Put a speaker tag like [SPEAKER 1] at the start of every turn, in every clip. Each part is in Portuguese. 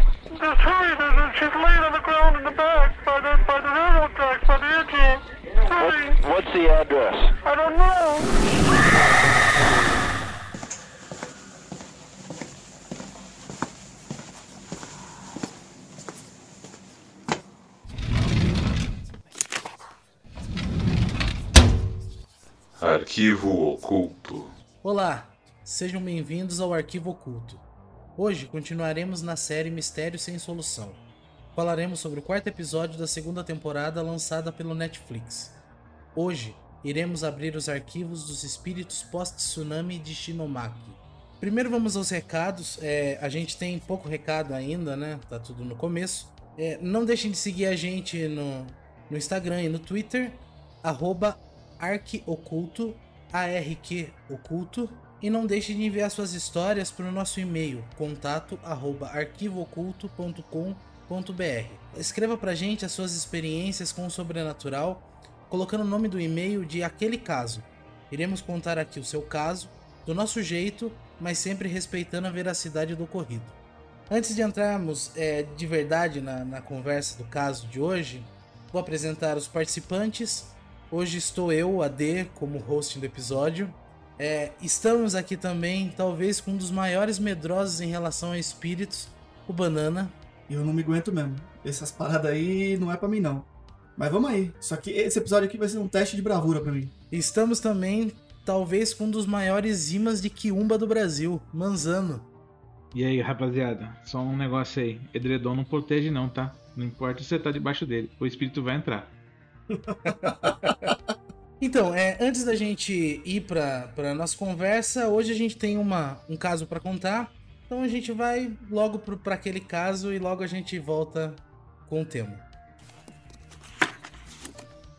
[SPEAKER 1] hurry, there's a, she's laying on the ground in the back by the, by the railroad tracks, by the engine.
[SPEAKER 2] What, what's the address?
[SPEAKER 1] I don't know.
[SPEAKER 3] Arquivo Oculto.
[SPEAKER 4] Olá, sejam bem-vindos ao Arquivo Oculto. Hoje continuaremos na série Mistério Sem Solução. Falaremos sobre o quarto episódio da segunda temporada lançada pelo Netflix. Hoje iremos abrir os arquivos dos espíritos pós-tsunami de Shinomaki. Primeiro vamos aos recados. É, a gente tem pouco recado ainda, né? Tá tudo no começo. É, não deixem de seguir a gente no, no Instagram e no Twitter, arroba arquioculto, ARQ Oculto, e não deixe de enviar suas histórias para o nosso e-mail, contato arroba arquivooculto.com.br. Escreva pra gente as suas experiências com o sobrenatural, colocando o nome do e-mail de aquele caso. Iremos contar aqui o seu caso, do nosso jeito, mas sempre respeitando a veracidade do ocorrido. Antes de entrarmos é, de verdade na, na conversa do caso de hoje, vou apresentar os participantes. Hoje estou eu, AD, como host do episódio. É, estamos aqui também, talvez, com um dos maiores medrosos em relação a espíritos, o Banana.
[SPEAKER 5] Eu não me aguento mesmo. Essas paradas aí não é pra mim, não. Mas vamos aí. Só que esse episódio aqui vai ser um teste de bravura pra mim.
[SPEAKER 4] Estamos também, talvez, com um dos maiores imãs de quiumba do Brasil, Manzano.
[SPEAKER 6] E aí, rapaziada, só um negócio aí. Edredom não protege não, tá? Não importa se você tá debaixo dele, o espírito vai entrar.
[SPEAKER 4] Então, é, antes da gente ir pra, pra nossa conversa, hoje a gente tem uma, um caso pra contar. Então a gente vai logo pro, pra aquele caso e logo a gente volta com o tema.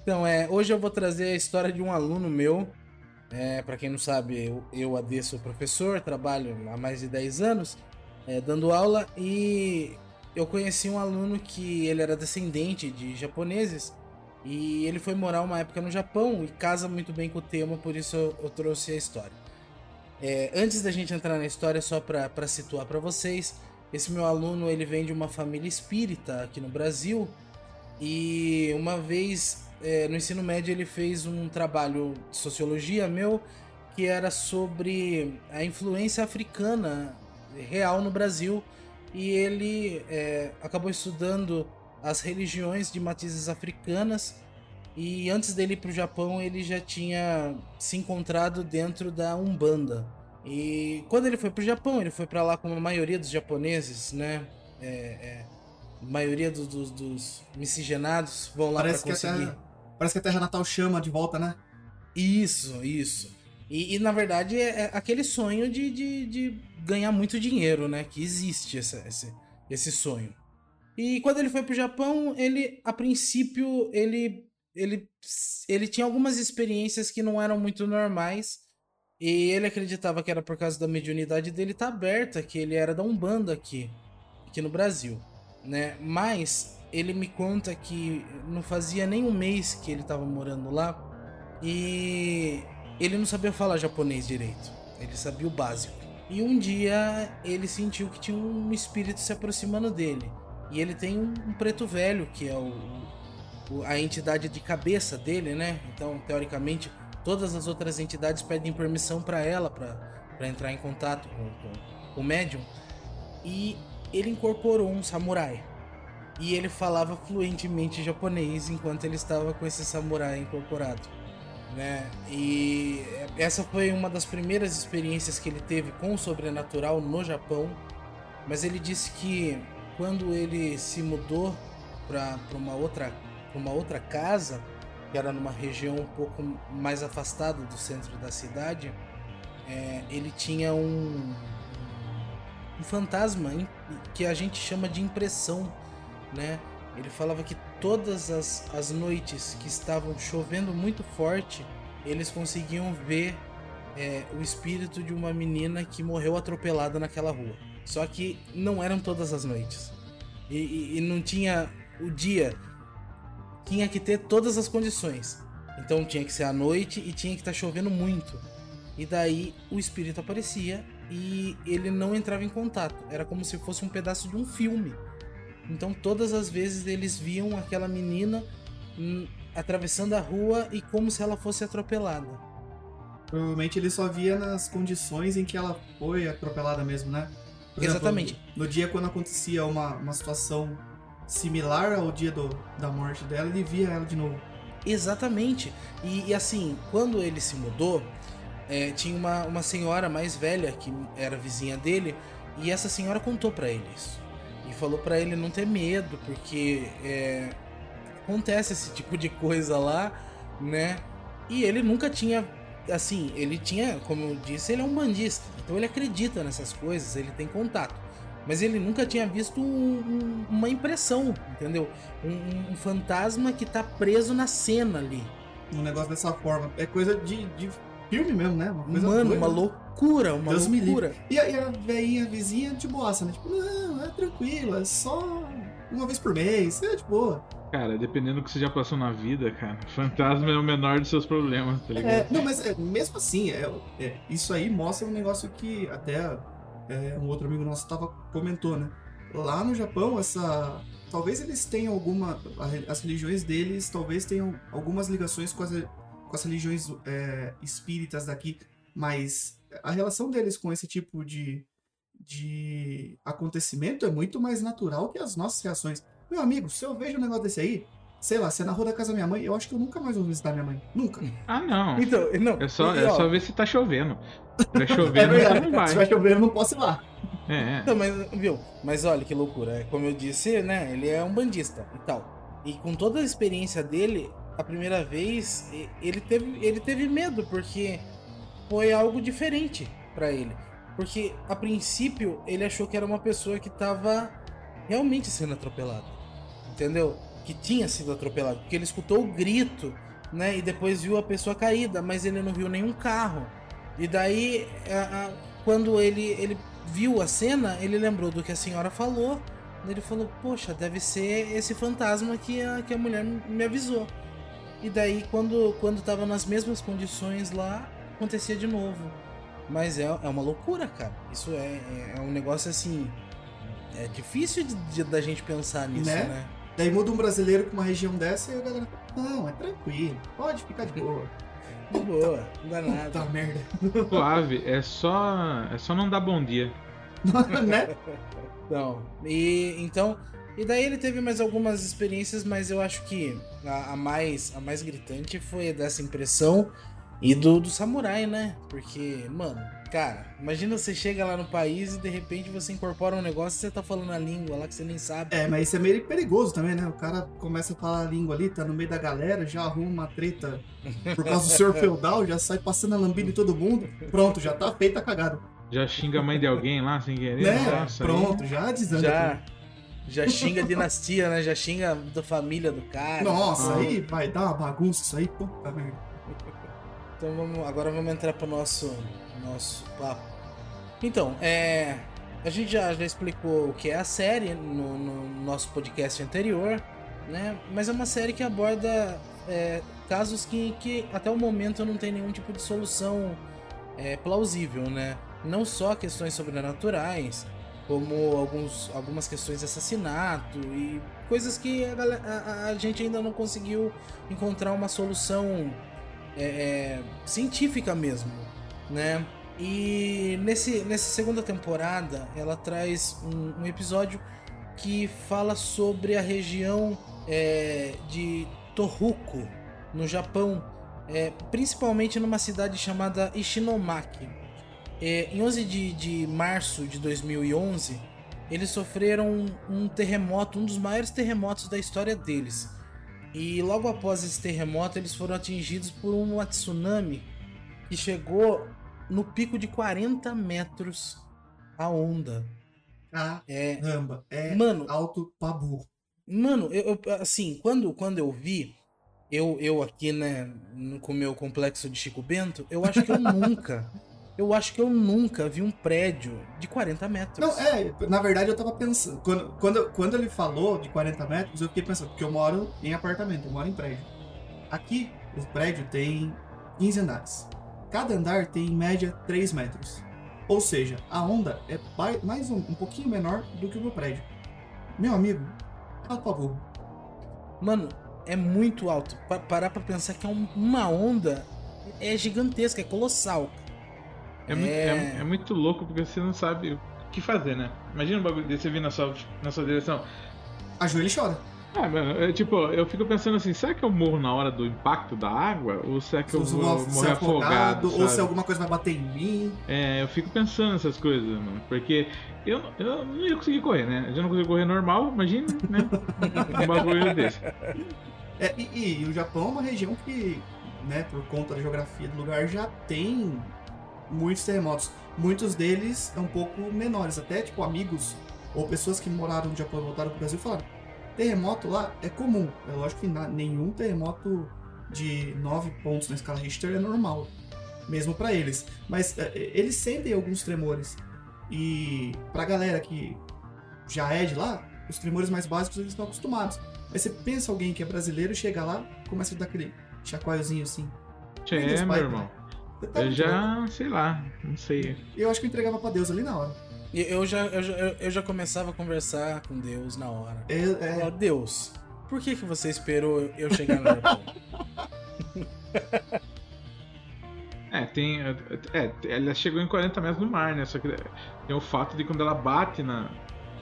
[SPEAKER 4] Então, é, hoje eu vou trazer a história de um aluno meu. É, para quem não sabe, eu, eu AD sou professor, trabalho há mais de 10 anos é, dando aula e eu conheci um aluno que ele era descendente de japoneses e ele foi morar uma época no Japão e casa muito bem com o tema, por isso eu, eu trouxe a história. É, antes da gente entrar na história, só para situar para vocês, esse meu aluno ele vem de uma família espírita aqui no Brasil e uma vez é, no ensino médio ele fez um trabalho de sociologia meu que era sobre a influência africana real no Brasil e ele é, acabou estudando as religiões de matizes africanas e antes dele ir para o Japão ele já tinha se encontrado dentro da Umbanda e quando ele foi para o Japão ele foi para lá como a maioria dos japoneses né é, é, a maioria dos, dos, dos miscigenados vão lá para
[SPEAKER 5] a
[SPEAKER 4] conseguir
[SPEAKER 5] terra, parece que a Terra Natal chama de volta, né?
[SPEAKER 4] isso, isso. E, e, na verdade é, é aquele sonho de, de, de ganhar muito dinheiro, né? Que existe essa, esse, esse sonho. E quando ele foi pro Japão, ele, a princípio, ele, ele, ele tinha algumas experiências que não eram muito normais. E ele acreditava que era por causa da mediunidade dele estar tá aberta, que ele era da Umbanda aqui, aqui no Brasil, né? Mas ele me conta que não fazia nem um mês que ele estava morando lá e ele não sabia falar japonês direito. Ele sabia o básico. E um dia ele sentiu que tinha um espírito se aproximando dele. E ele tem um, preto velho, que é o, o, a entidade de cabeça dele, né? Então, teoricamente, todas as outras entidades pedem permissão para ela para entrar em contato com, com, com o médium. E ele incorporou um samurai. E ele falava fluentemente japonês enquanto ele estava com esse samurai incorporado né? E essa foi uma das primeiras experiências que ele teve com o sobrenatural no Japão. Mas ele disse que quando ele se mudou para uma outra pra uma outra casa, que era numa região um pouco mais afastada do centro da cidade, é, ele tinha um, um fantasma que a gente chama de impressão, né? Ele falava que todas as, as noites que estavam chovendo muito forte, eles conseguiam ver é, o espírito de uma menina que morreu atropelada naquela rua. Só que não eram todas as noites. E, e, e não tinha o dia. Tinha que ter todas as condições. Então tinha que ser à noite e tinha que estar tá chovendo muito. E daí o espírito aparecia e ele não entrava em contato. Era como se fosse um pedaço de um filme. Então todas as vezes eles viam aquela menina hum, atravessando a rua e como se ela fosse atropelada.
[SPEAKER 5] Provavelmente ele só via nas condições em que ela foi atropelada mesmo, né? Exemplo,
[SPEAKER 4] Exatamente.
[SPEAKER 5] no dia quando acontecia uma, uma situação similar ao dia do, da morte dela, ele via ela de novo.
[SPEAKER 4] Exatamente. E, e assim, quando ele se mudou, é, tinha uma, uma senhora mais velha que era vizinha dele e essa senhora contou pra ele isso. E falou pra ele não ter medo, porque é, acontece esse tipo de coisa lá, né? E ele nunca tinha. Assim, ele tinha, como eu disse, ele é um bandista. Então ele acredita nessas coisas, ele tem contato. Mas ele nunca tinha visto um- um- uma impressão, entendeu? Um, um fantasma que tá preso na cena ali.
[SPEAKER 5] Um negócio dessa forma. É coisa de, de filme mesmo, né? Uma coisa
[SPEAKER 4] Mano,
[SPEAKER 5] doida.
[SPEAKER 4] uma loucura, uma
[SPEAKER 5] Deus
[SPEAKER 4] loucura.
[SPEAKER 5] E a, e a veinha vizinha de boaça, né? Tipo, não, é tranquilo, é só uma vez por mês, é de boa.
[SPEAKER 6] Cara, dependendo do que você já passou na vida, cara, fantasma é o menor dos seus problemas, tá ligado?
[SPEAKER 5] É, não, mas é, mesmo assim, é, é, isso aí mostra um negócio que até é, um outro amigo nosso tava, comentou, né? Lá no Japão, essa. Talvez eles tenham alguma. As religiões deles talvez tenham algumas ligações com as, com as religiões é, espíritas daqui, mas a relação deles com esse tipo de, de acontecimento é muito mais natural que as nossas reações. Meu amigo, se eu vejo um negócio desse aí, sei lá, se é na rua da casa da minha mãe, eu acho que eu nunca mais vou visitar minha mãe. Nunca.
[SPEAKER 6] Ah, não.
[SPEAKER 4] Então, não.
[SPEAKER 6] É só,
[SPEAKER 4] e,
[SPEAKER 6] é só ver se tá chovendo. Se
[SPEAKER 5] É
[SPEAKER 6] chovendo,
[SPEAKER 5] verdade.
[SPEAKER 6] não vai.
[SPEAKER 5] Se vai chover, eu não posso ir lá.
[SPEAKER 6] É, é.
[SPEAKER 4] Não, mas, viu? Mas olha que loucura. É, Como eu disse, né? Ele é um bandista e tal. E com toda a experiência dele, a primeira vez, ele teve, ele teve medo, porque foi algo diferente pra ele. Porque, a princípio, ele achou que era uma pessoa que tava realmente sendo atropelada. Entendeu? Que tinha sido atropelado. Porque ele escutou o grito, né? E depois viu a pessoa caída, mas ele não viu nenhum carro. E daí, a- a- quando ele, ele viu a cena, ele lembrou do que a senhora falou. Ele falou, poxa, deve ser esse fantasma que a, que a mulher me avisou. E daí, quando, quando tava nas mesmas condições lá, acontecia de novo. Mas é, é uma loucura, cara. Isso é, é, é um negócio assim. É difícil de, de- da gente pensar nisso,
[SPEAKER 5] Né?
[SPEAKER 4] né?
[SPEAKER 5] Daí muda um brasileiro pra uma região dessa e a galera fala, não, é tranquilo, pode ficar de boa.
[SPEAKER 4] De boa, não dá
[SPEAKER 5] Puta
[SPEAKER 4] nada.
[SPEAKER 5] merda.
[SPEAKER 6] Suave, é só. É só não dar bom dia.
[SPEAKER 5] né?
[SPEAKER 4] Então, e então, e daí ele teve mais algumas experiências, mas eu acho que a, a mais a mais gritante foi dessa impressão e do, do samurai, né? Porque, mano, cara, imagina você chega lá no país e de repente você incorpora um negócio e você tá falando a língua lá que você nem sabe.
[SPEAKER 5] É, mas isso é meio perigoso também, né? O cara começa a falar a língua ali, tá no meio da galera, já arruma uma treta por causa do senhor feudal, já sai passando a lambida em todo mundo. Pronto, já tá feita a cagada.
[SPEAKER 6] Já xinga a mãe de alguém lá sem querer.
[SPEAKER 5] Né?
[SPEAKER 6] Nossa, aí-
[SPEAKER 5] Pronto, já desanda.
[SPEAKER 4] Já já xinga a dinastia, né? Já xinga da família do cara.
[SPEAKER 5] Nossa,
[SPEAKER 6] Ah.
[SPEAKER 5] aí vai dar uma bagunça isso aí, puta merda.
[SPEAKER 4] Então vamos, agora vamos entrar pro nosso, nosso papo. Então, é, a gente já, já explicou o que é a série no, no nosso podcast anterior, né? Mas é uma série que aborda é, casos que, que até o momento não tem nenhum tipo de solução é, plausível, né? Não só questões sobrenaturais, como alguns, algumas questões de assassinato e coisas que a, a- a gente ainda não conseguiu encontrar uma solução é, é, científica mesmo, né? E nesse, nessa segunda temporada ela traz um, um episódio que fala sobre a região é, de Tohoku, no Japão, é, principalmente numa cidade chamada Ishinomaki. É, em 11 de, de março de 2011, eles sofreram um, um terremoto, um dos maiores terremotos da história deles. E logo após esse terremoto, eles foram atingidos por uma tsunami que chegou no pico de 40 metros a onda. É,
[SPEAKER 5] Caramba, é
[SPEAKER 4] mano,
[SPEAKER 5] alto pra burro.
[SPEAKER 4] Mano, eu, eu- assim, quando, quando eu vi, eu, eu aqui, né, no- com o meu complexo de Chico Bento, eu acho que eu nunca, eu acho que eu nunca vi um prédio de 40 metros.
[SPEAKER 5] Não, é, na verdade eu tava pensando. Quando, quando, quando ele falou de 40 metros, eu fiquei pensando, porque eu moro em apartamento, eu moro em prédio. Aqui, o prédio tem 15 andares. Cada andar tem em média 3 metros. Ou seja, a onda é mais um, um pouquinho menor do que o meu prédio. Meu amigo, favor.
[SPEAKER 4] Mano, é muito alto. Pa- parar pra pensar que é um- uma onda é gigantesca, é colossal.
[SPEAKER 6] É, muito,
[SPEAKER 4] É.
[SPEAKER 6] é- é muito louco porque você não sabe o que fazer, né? Imagina um bagulho desse vir na sua, na sua direção.
[SPEAKER 5] Ajoelha e chora.
[SPEAKER 6] Ah, mano, eu, tipo, eu fico pensando assim, será que eu morro na hora do impacto da água? Ou será que eu
[SPEAKER 5] Se eu vou
[SPEAKER 6] morrer afogado?
[SPEAKER 5] ou se alguma coisa vai bater em mim.
[SPEAKER 6] É, eu fico pensando nessas coisas, mano. Porque eu, eu não ia conseguir correr, né? Eu já não consigo correr normal, imagina, né? um bagulho desse.
[SPEAKER 5] É, e, e- e o Japão é uma região que, né, por conta da geografia do lugar, já tem muitos terremotos. Muitos deles é um pouco menores. Até, tipo, amigos ou pessoas que moraram no Japão e voltaram pro Brasil falaram: terremoto lá é comum. É lógico que nenhum terremoto de 9 pontos na escala Richter é normal. Mesmo pra eles. Mas é, é, eles sentem alguns tremores. E pra galera que já é de lá, os tremores mais básicos eles estão acostumados. Aí você pensa alguém que é brasileiro, chega lá, começa a dar aquele chacoalhozinho assim.
[SPEAKER 6] É, meu
[SPEAKER 5] pai,
[SPEAKER 6] irmão.
[SPEAKER 5] Tá
[SPEAKER 6] Eu já, sei lá, não sei.
[SPEAKER 5] Eu acho que eu entregava pra Deus ali na hora.
[SPEAKER 4] Eu já, eu, já, eu- já começava a conversar com Deus na hora.
[SPEAKER 5] É,
[SPEAKER 4] Eu
[SPEAKER 5] é,
[SPEAKER 4] Deus, por que, que você esperou eu chegar no Japão?
[SPEAKER 6] É, tem. É, ela chegou em 40 metros no mar, né? Só que tem o fato de quando ela bate na,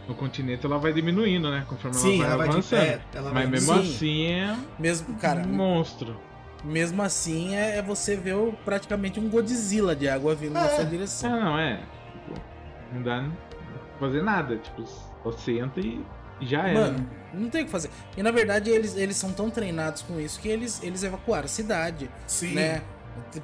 [SPEAKER 6] no continente, ela vai diminuindo, né? Conforme
[SPEAKER 5] sim,
[SPEAKER 6] ela
[SPEAKER 5] ela
[SPEAKER 6] vai
[SPEAKER 5] vai de
[SPEAKER 6] avançando.
[SPEAKER 5] pé. Ela
[SPEAKER 6] Mas
[SPEAKER 5] vai
[SPEAKER 6] mesmo
[SPEAKER 4] Sim.
[SPEAKER 6] assim é
[SPEAKER 4] Mesmo, cara,
[SPEAKER 6] um monstro.
[SPEAKER 4] mesmo assim é, é você ver praticamente um Godzilla de água vindo na
[SPEAKER 5] É.
[SPEAKER 4] sua
[SPEAKER 6] Ah,
[SPEAKER 4] direção.
[SPEAKER 6] não, é. Não dá pra fazer nada. Tipo, só senta e já era.
[SPEAKER 4] Mano, não tem o que fazer. E na verdade eles, eles são tão treinados com isso que eles, eles evacuaram a cidade,
[SPEAKER 5] Sim.
[SPEAKER 4] né?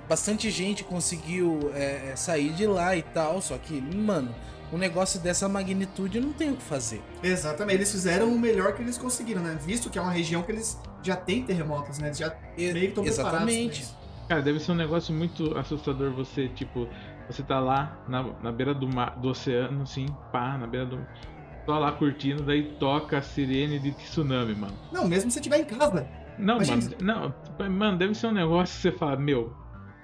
[SPEAKER 4] Bastante gente conseguiu é, é, sair de lá e tal, só que, mano, um negócio dessa magnitude não tem o que fazer.
[SPEAKER 5] Exatamente. Eles fizeram o melhor que eles conseguiram, né? Visto que é uma região que eles já têm terremotos, né? Eles já
[SPEAKER 4] E-
[SPEAKER 5] meio que estão preparados.
[SPEAKER 4] Exatamente.
[SPEAKER 6] Cara, deve ser um negócio muito assustador você, tipo, você tá lá na, na beira do, mar, do oceano, assim, pá, na beira do. Só lá curtindo, daí toca a sirene de tsunami, mano.
[SPEAKER 5] Não, mesmo se você estiver em casa.
[SPEAKER 6] Não,
[SPEAKER 5] Imagina-
[SPEAKER 6] mano, não, mano, deve ser um negócio que você fala, meu,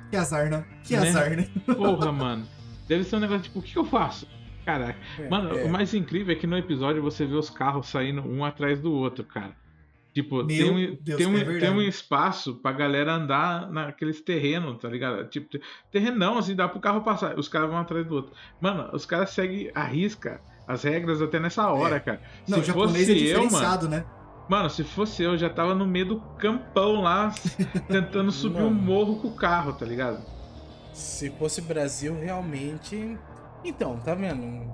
[SPEAKER 5] Que azar, né? Que
[SPEAKER 6] Né?
[SPEAKER 5] azar, né?
[SPEAKER 6] porra, mano. Deve ser um negócio tipo, o que, que eu faço? Caraca.
[SPEAKER 4] É,
[SPEAKER 6] Mano,
[SPEAKER 4] é.
[SPEAKER 6] o mais incrível é que no episódio você vê os carros saindo um atrás do outro, cara. Tipo,
[SPEAKER 5] Meu
[SPEAKER 6] tem um,
[SPEAKER 5] Deus,
[SPEAKER 6] tem, um,
[SPEAKER 5] é
[SPEAKER 6] tem um espaço pra galera andar naqueles terrenos, tá ligado? Tipo, terrenão, assim, dá pro carro passar. Os caras vão atrás do outro. Mano, os caras seguem a risca as regras até nessa hora, cara.
[SPEAKER 5] Não, o
[SPEAKER 6] Se fosse
[SPEAKER 5] é
[SPEAKER 6] eu, mano.
[SPEAKER 5] né?
[SPEAKER 6] Mano, se fosse eu, já tava no meio do campão lá, tentando subir um
[SPEAKER 4] Mano.
[SPEAKER 6] morro com o carro, tá ligado?
[SPEAKER 4] Se fosse Brasil, realmente. Então, tá vendo?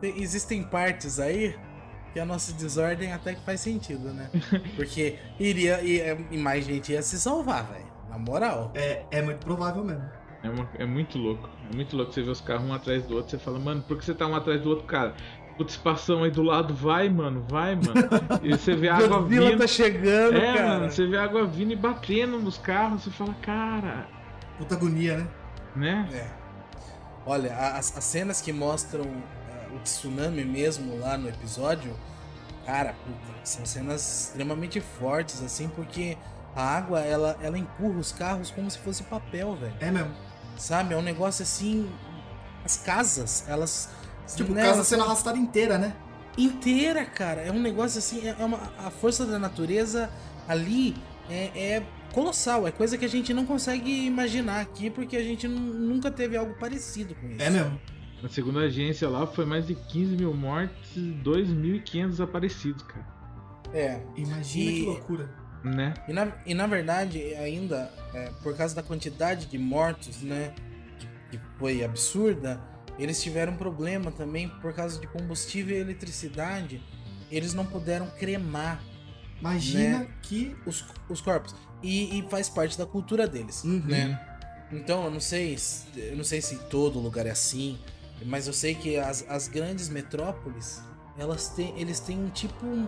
[SPEAKER 4] Tem- Existem partes aí que a nossa desordem até que faz sentido, né? Porque iria. E, e mais gente ia se salvar, velho. Na moral.
[SPEAKER 5] É, é muito provável mesmo.
[SPEAKER 6] É, uma- é muito louco. É muito louco você ver os carros um atrás do outro. Você fala, mano, por que você tá um atrás do outro, cara? Putz, passão aí do lado, vai, mano, vai, mano. E você vê a água vindo.
[SPEAKER 4] tá chegando,
[SPEAKER 6] é,
[SPEAKER 4] cara.
[SPEAKER 6] mano, você vê a água vindo e batendo nos carros. Você fala, cara,
[SPEAKER 5] Puta agonia, né?
[SPEAKER 6] né?
[SPEAKER 4] É. Olha, as, as cenas que mostram o tsunami mesmo lá no episódio, cara, puta, são cenas extremamente fortes, assim, porque a água, ela, ela empurra os carros como se fosse papel, velho.
[SPEAKER 5] É mesmo.
[SPEAKER 4] Sabe? É um negócio assim. As casas, elas.
[SPEAKER 5] Tipo,
[SPEAKER 4] né,
[SPEAKER 5] casa
[SPEAKER 4] elas
[SPEAKER 5] sendo arrastada inteira, né?
[SPEAKER 4] inteira, cara. É um negócio assim. É é uma, a força da natureza ali é, é colossal. É coisa que a gente não consegue imaginar aqui, porque a gente nu- nunca teve algo parecido com isso.
[SPEAKER 5] É mesmo.
[SPEAKER 6] Na segunda agência lá foi mais de 15 mil mortes e 2.500 desaparecidos, cara.
[SPEAKER 4] É.
[SPEAKER 5] Imagina
[SPEAKER 4] E-
[SPEAKER 5] que loucura.
[SPEAKER 6] Né?
[SPEAKER 4] E na, e na verdade, ainda, é, por causa da quantidade de mortos, né? Que, que foi absurda, eles tiveram um problema também por causa de combustível e eletricidade. Eles não puderam cremar
[SPEAKER 5] Imagina
[SPEAKER 4] Né?
[SPEAKER 5] que.
[SPEAKER 4] os, os corpos. E, e faz parte da cultura deles,
[SPEAKER 5] Uhum.
[SPEAKER 4] né? Então, eu não sei, se- eu não sei se todo lugar é assim, mas eu sei que as, as grandes metrópoles, elas têm, eles têm um tipo um,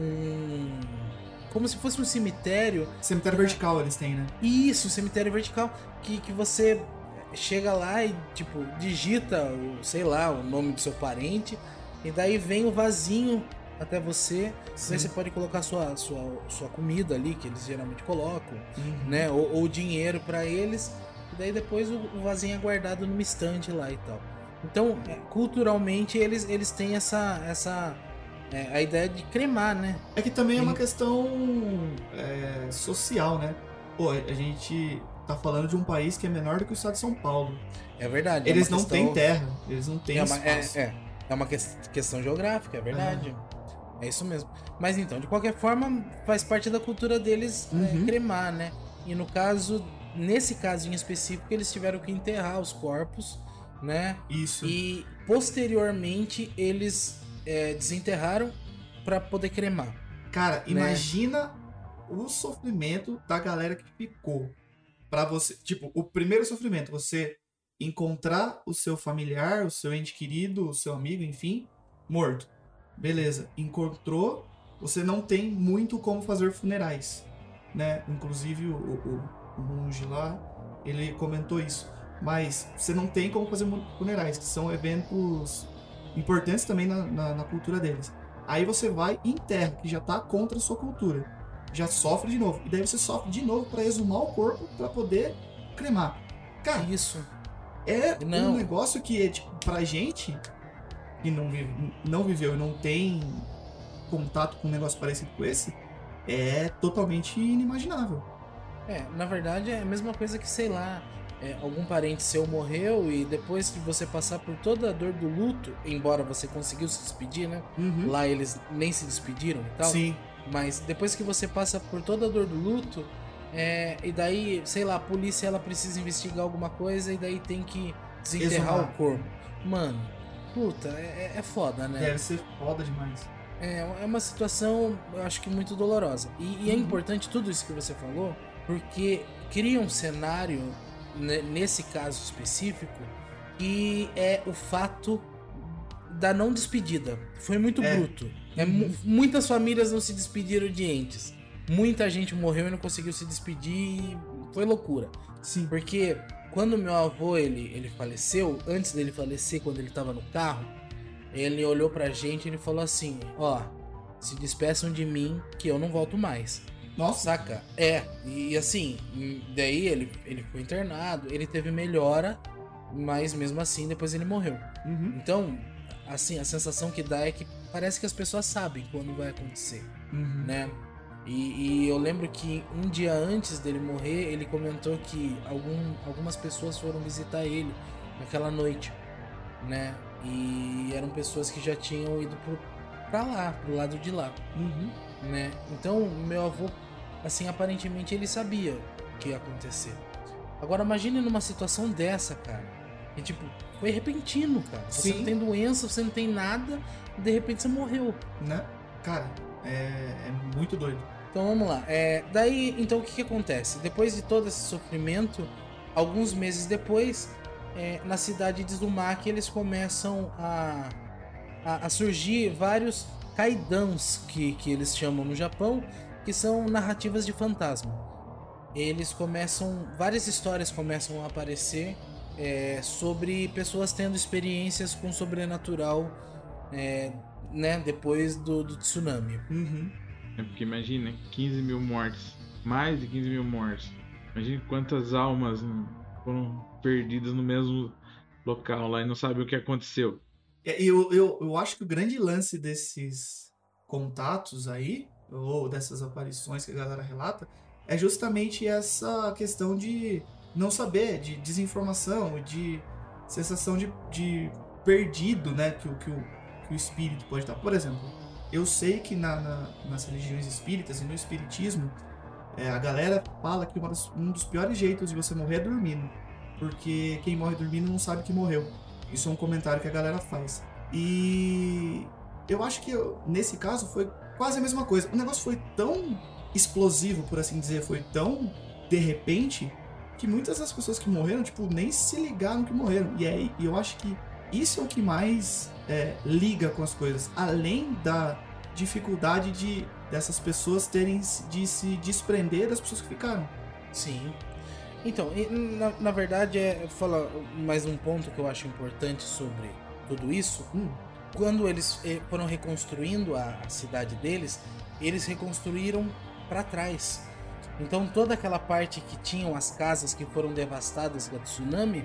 [SPEAKER 4] um como se fosse um cemitério.
[SPEAKER 5] Cemitério vertical eles têm, né?
[SPEAKER 4] Isso, um cemitério vertical que, que você chega lá e tipo digita, o, sei lá, o nome do seu parente e daí vem o vasinho até você.
[SPEAKER 5] Sim.
[SPEAKER 4] Daí você pode colocar sua, sua, sua comida ali, que eles geralmente colocam,
[SPEAKER 5] Uhum.
[SPEAKER 4] né? Ou, ou dinheiro pra eles. Daí depois o, vasinho é guardado numa estante lá e tal. Então, é, culturalmente, eles, eles têm essa, essa é, a ideia de cremar, né?
[SPEAKER 5] É que também é uma questão é, social, né? Pô, a gente tá falando de um país que é menor do que o estado de São Paulo.
[SPEAKER 4] É verdade. é
[SPEAKER 5] Eles
[SPEAKER 4] uma
[SPEAKER 5] não
[SPEAKER 4] questão-
[SPEAKER 5] têm terra, eles não têm
[SPEAKER 4] É uma, é,
[SPEAKER 5] espaço.
[SPEAKER 4] é, é uma ques- questão geográfica, é verdade. É isso mesmo. Mas então, de qualquer forma, faz parte da cultura deles é,
[SPEAKER 5] Uhum.
[SPEAKER 4] cremar, né? E no caso, nesse caso em específico, eles tiveram que enterrar os corpos, né?
[SPEAKER 5] Isso.
[SPEAKER 4] E posteriormente eles é, desenterraram para poder cremar.
[SPEAKER 5] Cara,
[SPEAKER 4] né?
[SPEAKER 5] imagina o sofrimento da galera que ficou. Pra você. Tipo, o primeiro sofrimento, você encontrar o seu familiar, o seu ente querido, o seu amigo, enfim, morto. Beleza. Encontrou, você não tem muito como fazer funerais. Né? Inclusive o, o monge lá, ele comentou isso. Mas você não tem como fazer funerais, que são eventos importantes também na, na, na cultura deles. Aí você vai e enterra, que já tá contra a sua cultura. Já sofre de novo. E daí você sofre de novo pra exumar o corpo pra poder cremar. Cara,
[SPEAKER 4] Isso.
[SPEAKER 5] é
[SPEAKER 4] Não.
[SPEAKER 5] um negócio que é, tipo, pra gente que não, vive, não viveu e não tem contato com um negócio parecido com esse, é totalmente inimaginável.
[SPEAKER 4] É, na verdade é a mesma coisa que, sei lá, é, algum parente seu morreu e depois de você passar por toda a dor do luto, embora você conseguiu se despedir, né?
[SPEAKER 5] Uhum.
[SPEAKER 4] Lá eles nem se despediram e tal.
[SPEAKER 5] Sim.
[SPEAKER 4] Mas depois que você passa por toda a dor do luto, é, e daí, sei lá, a polícia ela precisa investigar alguma coisa e daí tem que desenterrar
[SPEAKER 5] Exumar.
[SPEAKER 4] o corpo. Mano, puta, é, é- é foda, né?
[SPEAKER 5] Deve ser foda demais.
[SPEAKER 4] É, é uma situação, eu acho que muito dolorosa. E, e é
[SPEAKER 5] Uhum.
[SPEAKER 4] importante tudo isso que você falou, porque cria um cenário, ne- nesse caso específico, que é o fato da não despedida. Foi muito
[SPEAKER 5] É.
[SPEAKER 4] bruto. É, mu- muitas famílias não se despediram de entes. Muita gente morreu e não conseguiu se despedir e foi loucura.
[SPEAKER 5] Sim.
[SPEAKER 4] Porque quando meu avô ele, ele faleceu, antes dele falecer, quando ele tava no carro, ele olhou pra gente e ele falou assim: Ó, se despeçam de mim que eu não volto mais.
[SPEAKER 5] Nossa.
[SPEAKER 4] Saca? É, e assim, daí ele, ele foi internado, ele teve melhora, mas mesmo assim depois ele morreu.
[SPEAKER 5] Uhum.
[SPEAKER 4] Então, assim, a sensação que dá é que parece que as pessoas sabem quando vai acontecer
[SPEAKER 5] Uhum.
[SPEAKER 4] né? E, e eu lembro que um dia antes dele morrer, ele comentou que algum, algumas pessoas foram visitar ele naquela noite, né? E eram pessoas que já tinham ido pro, pra lá, pro lado de lá,
[SPEAKER 5] Uhum.
[SPEAKER 4] né? Então, meu avô, assim, aparentemente ele sabia o que ia acontecer. Agora, imagine numa situação dessa, cara. E, tipo, foi repentino, cara. Você
[SPEAKER 5] Sim.
[SPEAKER 4] não tem doença, você não tem nada, e de repente você morreu.
[SPEAKER 5] Né? Cara, é, é muito doido.
[SPEAKER 4] Então vamos lá. É, daí, então o que, que acontece? Depois de todo esse sofrimento, alguns meses depois, é, na cidade de Zumak, eles começam a, a, a surgir vários kaidans, que, que eles chamam no Japão, que são narrativas de fantasma. Eles começam. Várias histórias começam a aparecer é, sobre pessoas tendo experiências com o sobrenatural é, né, depois do, do tsunami.
[SPEAKER 5] Uhum.
[SPEAKER 6] É porque imagina, 15 mil mortes. Mais de 15 mil mortes. Imagina quantas almas né, foram perdidas no mesmo local lá e não sabe o que aconteceu.
[SPEAKER 5] É, Eu, eu, eu acho que o grande lance desses contatos aí, ou dessas aparições que a galera relata, é justamente essa questão de não saber, de desinformação, de sensação de, de perdido, né, que, o- que, o, que o espírito pode estar. Por exemplo, eu sei que na, na- nas religiões espíritas e no espiritismo, é, a galera fala que das- um dos piores jeitos de você morrer é dormindo. Porque quem morre dormindo não sabe que morreu. Isso é um comentário que a galera faz. E eu acho que eu- nesse caso foi quase a mesma coisa. O negócio foi tão explosivo, por assim dizer, foi tão de repente que muitas das pessoas que morreram, tipo, nem se ligaram que morreram. E aí eu acho que isso é o que mais é, liga com as coisas, além da dificuldade de dessas pessoas terem de se desprender das pessoas que ficaram.
[SPEAKER 4] Sim. Então, na, na verdade, é falar mais um ponto que eu acho importante sobre tudo isso.
[SPEAKER 5] Hum.
[SPEAKER 4] Quando eles eh, foram reconstruindo a, a cidade deles, eles reconstruíram para trás. Então toda aquela parte que tinham as casas que foram devastadas do tsunami,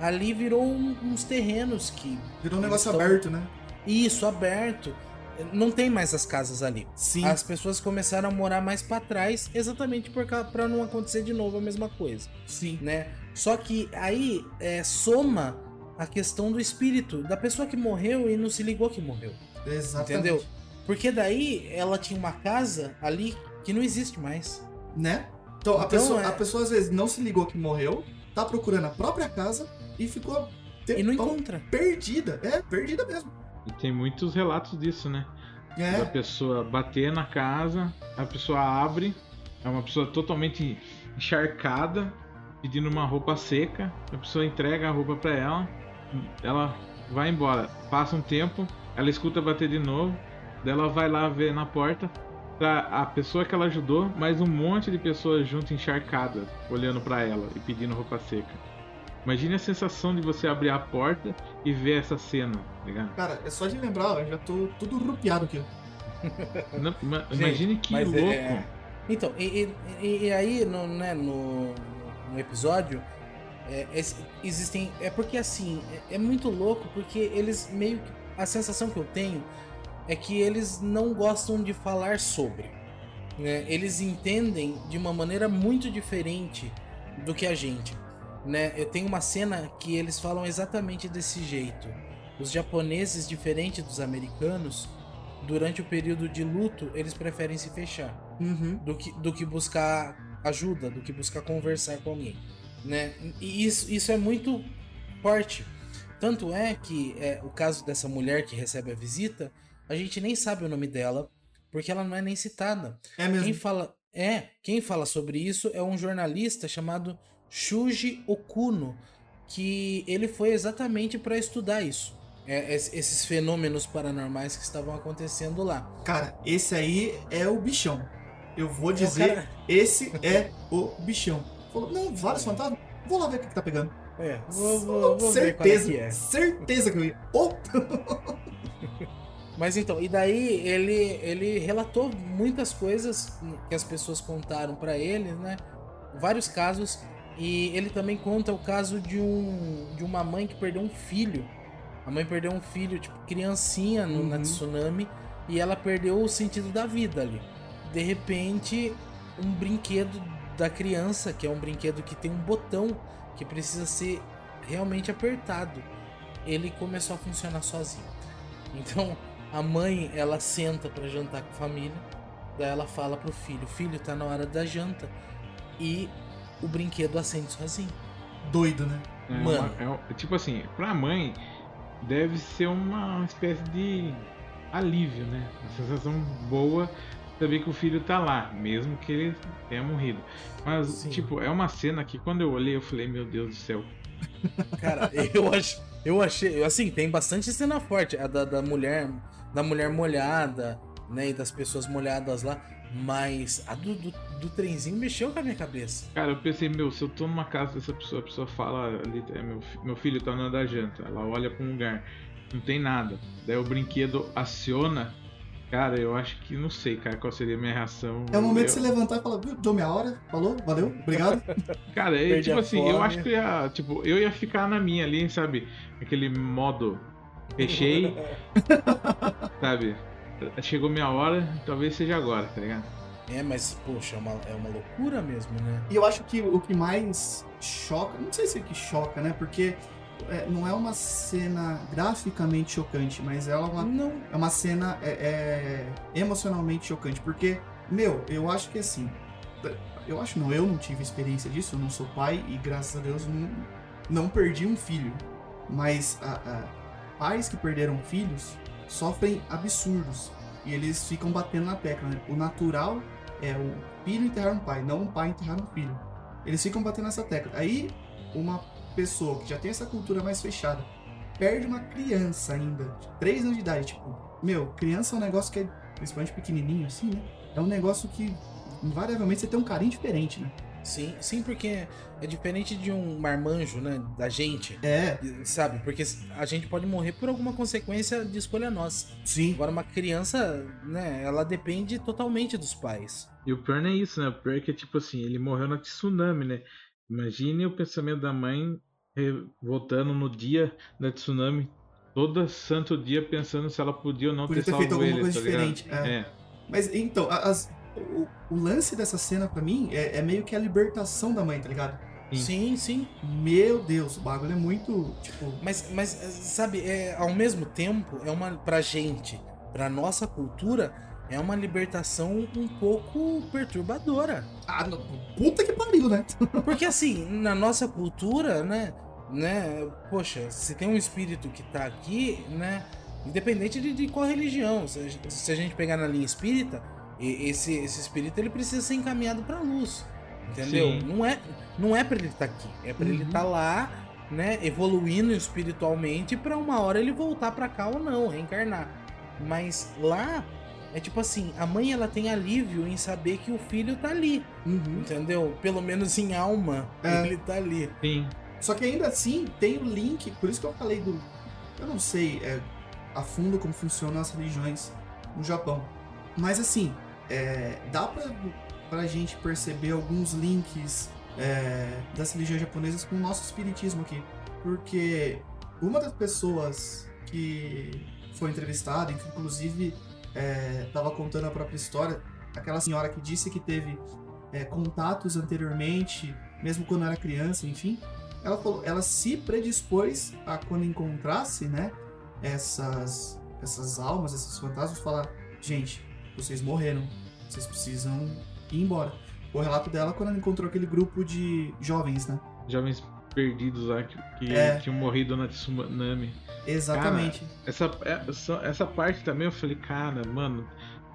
[SPEAKER 4] ali virou um- uns terrenos que
[SPEAKER 5] Virou um negócio
[SPEAKER 4] tão-
[SPEAKER 5] aberto, né?
[SPEAKER 4] isso aberto, não tem mais as casas ali.
[SPEAKER 5] Sim.
[SPEAKER 4] As pessoas começaram a morar mais pra trás, exatamente pra não acontecer de novo a mesma coisa,
[SPEAKER 5] Sim.
[SPEAKER 4] né? Só que aí é, soma a questão do espírito da pessoa que morreu e não se ligou que morreu,
[SPEAKER 5] Exatamente.
[SPEAKER 4] entendeu? Porque daí ela tinha uma casa ali que não existe mais.
[SPEAKER 5] Né? Então, a,
[SPEAKER 4] Então,
[SPEAKER 5] pessoa,
[SPEAKER 4] é-
[SPEAKER 5] a pessoa às vezes não se ligou que morreu, tá procurando a própria casa e ficou
[SPEAKER 4] E não encontra.
[SPEAKER 5] perdida. É, perdida mesmo.
[SPEAKER 6] E tem muitos relatos disso, né? Da
[SPEAKER 5] É,
[SPEAKER 6] pessoa bater na casa, a pessoa abre, é uma pessoa totalmente encharcada, pedindo uma roupa seca, a pessoa entrega a roupa pra ela, ela vai embora. Passa um tempo, ela escuta bater de novo, daí ela vai lá ver na porta pra a pessoa que ela ajudou, mais um monte de pessoas junto encharcadas, olhando pra ela e pedindo roupa seca. Imagine a sensação de você abrir a porta e ver essa cena, tá ligado?
[SPEAKER 5] cara, é só de lembrar, eu já tô tudo rupiado aqui.
[SPEAKER 6] Não, ima-
[SPEAKER 4] Gente,
[SPEAKER 6] imagine que
[SPEAKER 4] mas é-
[SPEAKER 6] louco.
[SPEAKER 4] Então, e, e- e aí no, né, no, no episódio é, es- existem. É porque assim, é, é muito louco, porque eles meio que. A sensação que eu tenho é que eles não gostam de falar sobre. né? Eles entendem de uma maneira muito diferente do que a gente. Né? Eu tenho uma cena que eles falam exatamente desse jeito. Os japoneses, diferente dos americanos, durante o período de luto, eles preferem se fechar
[SPEAKER 5] Uhum.
[SPEAKER 4] do que, do que buscar ajuda, do que buscar conversar com alguém, né? E isso, isso é muito forte. Tanto é que é, o caso dessa mulher que recebe a visita, a gente nem sabe o nome dela, porque ela não é nem citada.
[SPEAKER 5] É mesmo.
[SPEAKER 4] Quem fala é, quem fala sobre isso é um jornalista chamado Shuji Okuno, que ele foi exatamente para estudar isso. É, es- esses fenômenos paranormais que estavam acontecendo lá.
[SPEAKER 5] Cara, esse aí é o bichão. Eu vou dizer,
[SPEAKER 4] cara-
[SPEAKER 5] esse é o bichão. Falou, não, vários fantasmas? Vou lá ver o que, que tá pegando.
[SPEAKER 4] É, vou, vou, vou ver é
[SPEAKER 5] certeza,
[SPEAKER 4] que é.
[SPEAKER 5] certeza que eu ia. Oh,
[SPEAKER 4] Mas então, e daí ele, ele relatou muitas coisas que as pessoas contaram pra ele, né? Vários casos. E ele também conta o caso de, um, de uma mãe que perdeu um filho. A mãe perdeu um filho, tipo, criancinha no, na
[SPEAKER 5] Uhum.
[SPEAKER 4] tsunami. E ela perdeu o sentido da vida ali. De repente, um brinquedo da criança, que é um brinquedo que tem um botão que precisa ser realmente apertado, ele começou a funcionar sozinho. Então, a mãe, ela senta pra jantar com a família, daí ela fala pro filho: "Filho, tá na hora da janta". E o brinquedo acende sozinho.
[SPEAKER 5] doido, né?
[SPEAKER 6] É
[SPEAKER 4] Mano.
[SPEAKER 6] uma- é um- tipo assim, pra mãe deve ser uma espécie de alívio, né? Uma sensação boa saber que o filho tá lá, mesmo que ele tenha morrido. Mas,
[SPEAKER 4] Sim.
[SPEAKER 6] tipo, é uma cena que quando eu olhei, eu falei, meu Deus do céu.
[SPEAKER 4] Cara, eu acho, eu achei, assim, tem bastante cena forte, a da, da mulher, da mulher molhada, né, e das pessoas molhadas lá, mas a do, do, do trenzinho mexeu com a minha cabeça.
[SPEAKER 6] Cara, eu pensei, meu, se eu tô numa casa dessa pessoa, a pessoa fala ali, é, meu, meu filho tá na da janta, ela olha pra um lugar, não tem nada. Daí o brinquedo aciona. Cara, eu acho que não sei, cara, qual seria a minha reação.
[SPEAKER 5] É o momento
[SPEAKER 6] eu,
[SPEAKER 5] de você levantar e falar, viu, deu minha hora, falou, valeu, obrigado.
[SPEAKER 6] Cara, é, tipo assim, eu
[SPEAKER 4] fome.
[SPEAKER 6] acho que eu ia, tipo, eu ia ficar na minha ali, sabe? Aquele modo fechei, sabe? Chegou minha hora, talvez seja agora, tá ligado?
[SPEAKER 4] É, mas, poxa, é uma, é uma loucura mesmo, né?
[SPEAKER 5] E eu acho que o que mais choca, não sei se é que choca, né? Porque é, não é uma cena graficamente chocante, mas ela é uma,
[SPEAKER 4] Não,
[SPEAKER 5] é uma cena é, é, emocionalmente chocante. Porque, meu, eu acho que assim. Eu acho não, eu não tive experiência disso, eu não sou pai e graças a Deus não, não perdi um filho. Mas a- a- pais que perderam filhos sofrem absurdos. E eles ficam batendo na tecla, né? O natural é o filho enterrar um pai, não um pai enterrar um filho. Eles ficam batendo nessa tecla. Aí, uma pessoa que já tem essa cultura mais fechada perde uma criança ainda, de 3 anos de idade. Tipo, meu, criança é um negócio que é, principalmente pequenininho assim, né? É um negócio que, invariavelmente, você tem um carinho diferente, né?
[SPEAKER 4] Sim, sim, porque é diferente de um marmanjo, né? Da gente.
[SPEAKER 5] É,
[SPEAKER 4] Sabe? Porque a gente pode morrer por alguma consequência de escolha nossa.
[SPEAKER 5] sim.
[SPEAKER 4] Agora, uma criança, né? Ela depende totalmente dos pais.
[SPEAKER 6] E o pior não é isso, né? O pior é que, tipo assim, ele morreu na tsunami, né? Imagine o pensamento da mãe voltando no dia da tsunami, todo santo dia pensando se ela podia ou não
[SPEAKER 5] Podia
[SPEAKER 6] ter
[SPEAKER 5] ter
[SPEAKER 6] salvo
[SPEAKER 5] feito alguma
[SPEAKER 6] ele,
[SPEAKER 5] coisa
[SPEAKER 6] tá
[SPEAKER 5] diferente, é.
[SPEAKER 6] É.
[SPEAKER 5] Mas então, as- o, o lance dessa cena pra mim é, é meio que a libertação da mãe, tá ligado?
[SPEAKER 6] Sim.
[SPEAKER 4] Sim, sim.
[SPEAKER 5] Meu Deus, o bagulho é muito, tipo,
[SPEAKER 4] Mas, mas sabe, é, ao mesmo tempo, é uma. Pra gente, pra nossa cultura, é uma libertação um pouco perturbadora.
[SPEAKER 5] ah, não, puta que pariu, né?
[SPEAKER 4] Porque assim, na nossa cultura, né? né poxa, se tem um espírito que tá aqui, né? Independente de, de qual religião, se a, gente- se a gente pegar na linha espírita, e- esse, esse espírito ele precisa ser encaminhado pra luz. Entendeu?
[SPEAKER 6] Sim.
[SPEAKER 4] Não é, não é para ele estar aqui, é pra ele
[SPEAKER 5] Uhum.
[SPEAKER 4] estar lá, né, evoluindo espiritualmente pra uma hora ele voltar pra cá ou não, reencarnar. Mas lá é tipo assim, a mãe ela tem alívio em saber que o filho tá ali.
[SPEAKER 5] Uhum.
[SPEAKER 4] Entendeu? Pelo menos em alma,
[SPEAKER 5] É.
[SPEAKER 4] ele tá ali.
[SPEAKER 6] Sim.
[SPEAKER 5] Só que ainda assim tem o link, por isso que eu falei do. Eu não sei é, a fundo como funcionam as religiões no Japão. Mas assim, é, dá pra, pra gente perceber alguns links é, das religiões japonesas com o nosso espiritismo aqui. Porque uma das pessoas que foi entrevistada, que inclusive estava contando a própria história, aquela senhora que disse que teve é, contatos anteriormente, mesmo quando era criança, enfim, ela falou, ela se predispôs a quando encontrasse, né, essas essas almas, esses fantasmas, falar, gente, vocês morreram, vocês precisam ir embora. O relato dela quando ela encontrou aquele grupo de jovens, né?
[SPEAKER 6] Jovens perdidos lá que, que
[SPEAKER 5] É.
[SPEAKER 6] tinham morrido na tsunami.
[SPEAKER 5] Exatamente.
[SPEAKER 6] Essa, essa, essa parte também eu falei, cara, mano,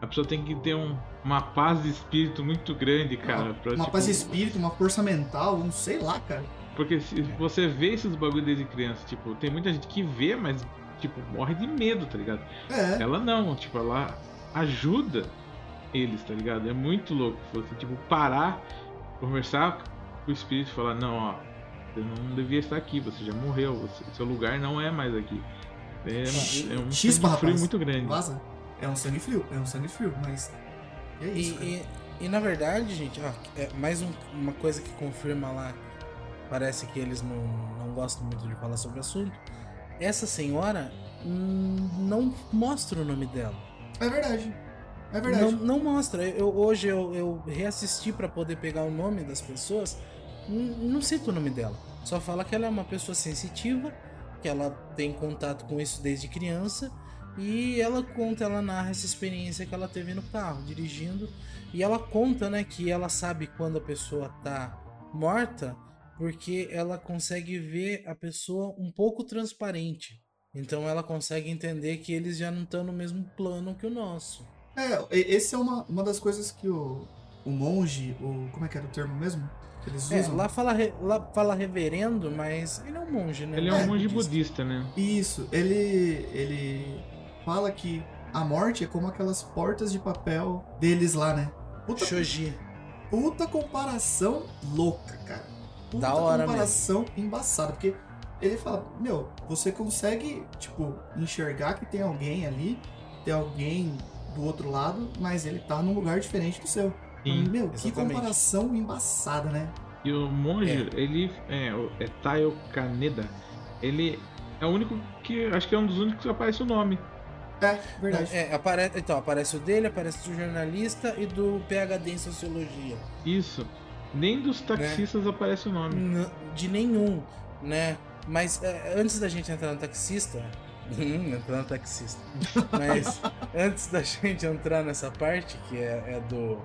[SPEAKER 6] a pessoa tem que ter um- uma paz de espírito muito grande, cara. pra,
[SPEAKER 5] uma
[SPEAKER 6] tipo,
[SPEAKER 5] paz de espírito, uma força mental, não sei lá, cara.
[SPEAKER 6] Porque se você vê esses bagulho desde criança, tipo, tem muita gente que vê, mas, tipo, morre de medo, tá ligado?
[SPEAKER 5] É,
[SPEAKER 6] Ela não, tipo, ela ajuda eles, tá ligado? É muito louco. Você, tipo, parar, conversar com o espírito e falar, não, ó, você não devia estar aqui, você já morreu, você- seu lugar não é mais aqui. É, é um
[SPEAKER 5] Chispa,
[SPEAKER 6] sangue frio muito grande.
[SPEAKER 5] vaza. É um sangue frio, é um sangue frio, mas é
[SPEAKER 4] E,
[SPEAKER 5] isso. cara.
[SPEAKER 4] e, e, na verdade, gente, ó, é mais um- uma coisa que confirma lá. Parece que eles não, não gostam muito de falar sobre o assunto. Essa senhora hum, não mostra o nome dela.
[SPEAKER 5] É verdade. É
[SPEAKER 4] Não,
[SPEAKER 5] verdade.
[SPEAKER 4] não mostra. Eu, hoje eu, eu reassisti pra poder pegar o nome das pessoas. Não, não cito o nome dela. Só fala que ela é uma pessoa sensitiva, que ela tem contato com isso desde criança. E ela conta, ela narra essa experiência que ela teve no carro, dirigindo. E ela conta, né, que ela sabe quando a pessoa tá morta, porque ela consegue ver a pessoa um pouco transparente. Então ela consegue entender que eles já não estão no mesmo plano que o nosso.
[SPEAKER 5] É, esse é uma, uma das coisas que o, o monge, o. Como é que era o termo mesmo? Que eles
[SPEAKER 4] É,
[SPEAKER 5] usam.
[SPEAKER 4] lá fala, re- lá fala reverendo, mas ele é um monge, né?
[SPEAKER 6] Ele é um
[SPEAKER 5] É,
[SPEAKER 6] monge
[SPEAKER 4] budista.
[SPEAKER 6] budista, né?
[SPEAKER 5] Isso, ele. ele fala que a morte é como aquelas portas de papel deles lá, né? Puta,
[SPEAKER 4] Shoji.
[SPEAKER 5] puta comparação louca, cara. Puta
[SPEAKER 4] Da hora
[SPEAKER 5] comparação embaçada, porque ele fala, meu, você consegue, tipo, enxergar que tem alguém ali, tem alguém do outro lado, mas ele tá num lugar diferente do seu.
[SPEAKER 6] Sim.
[SPEAKER 5] meu, que
[SPEAKER 4] exatamente.
[SPEAKER 5] comparação embaçada, né?
[SPEAKER 6] E o monge, ele é, é Taio Kaneda. Ele é o único que. Acho que é um dos únicos que aparece o nome.
[SPEAKER 5] É, verdade.
[SPEAKER 4] É, apare... Então, aparece o dele, aparece do jornalista e do PhD em sociologia.
[SPEAKER 6] Isso. Nem dos taxistas aparece o nome.
[SPEAKER 4] N- De nenhum, né? Mas é, antes da gente entrar no taxista. Hum, entrar no taxista. Mas antes da gente entrar nessa parte, que é, é do,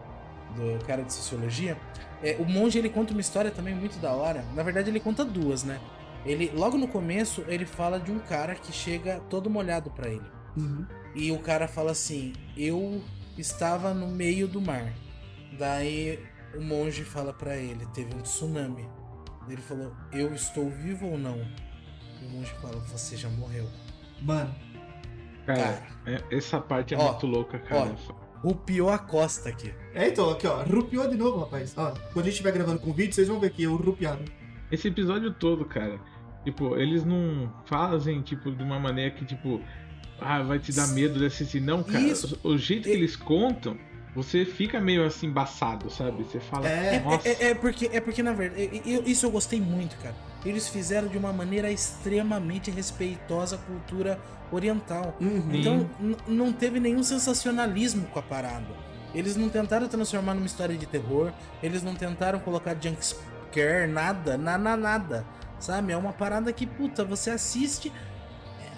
[SPEAKER 4] do cara de sociologia, é, o monge ele conta uma história também muito da hora. Na verdade, ele conta duas, né? Ele, logo no começo, ele fala de um cara que chega todo molhado pra ele.
[SPEAKER 5] Uhum.
[SPEAKER 4] E o cara fala assim: Eu estava no meio do mar. Daí o monge fala pra ele: Teve um tsunami. Ele falou: Eu estou vivo ou não? E o monge fala: Você já morreu.
[SPEAKER 5] Mano,
[SPEAKER 6] Cara,
[SPEAKER 4] Cara,
[SPEAKER 6] é- essa parte é
[SPEAKER 4] Ó,
[SPEAKER 6] muito louca, cara.
[SPEAKER 4] Rupiou a costa aqui.
[SPEAKER 5] É, então, aqui, ó. Rupiou de novo, rapaz. Ó, quando a gente estiver gravando com vídeo, vocês vão ver aqui o rupiado.
[SPEAKER 6] Esse episódio todo, cara. Tipo, eles não fazem, tipo, de uma maneira que, tipo, ah, vai te dar medo de assistir. Não, cara.
[SPEAKER 4] Isso.
[SPEAKER 6] O, jeito que eles contam, você fica meio assim embaçado, sabe? Você fala,
[SPEAKER 5] É,
[SPEAKER 4] É,
[SPEAKER 6] nossa.
[SPEAKER 4] é- é porque, é porque, na verdade, eu- isso eu gostei muito, cara. Eles fizeram de uma maneira extremamente respeitosa à cultura oriental.
[SPEAKER 5] Uhum.
[SPEAKER 4] Então, não teve nenhum sensacionalismo com a parada. Eles não tentaram transformar numa história de terror, eles não tentaram colocar junk scare, nada, nada, nada. Sabe? É uma parada que, puta, você assiste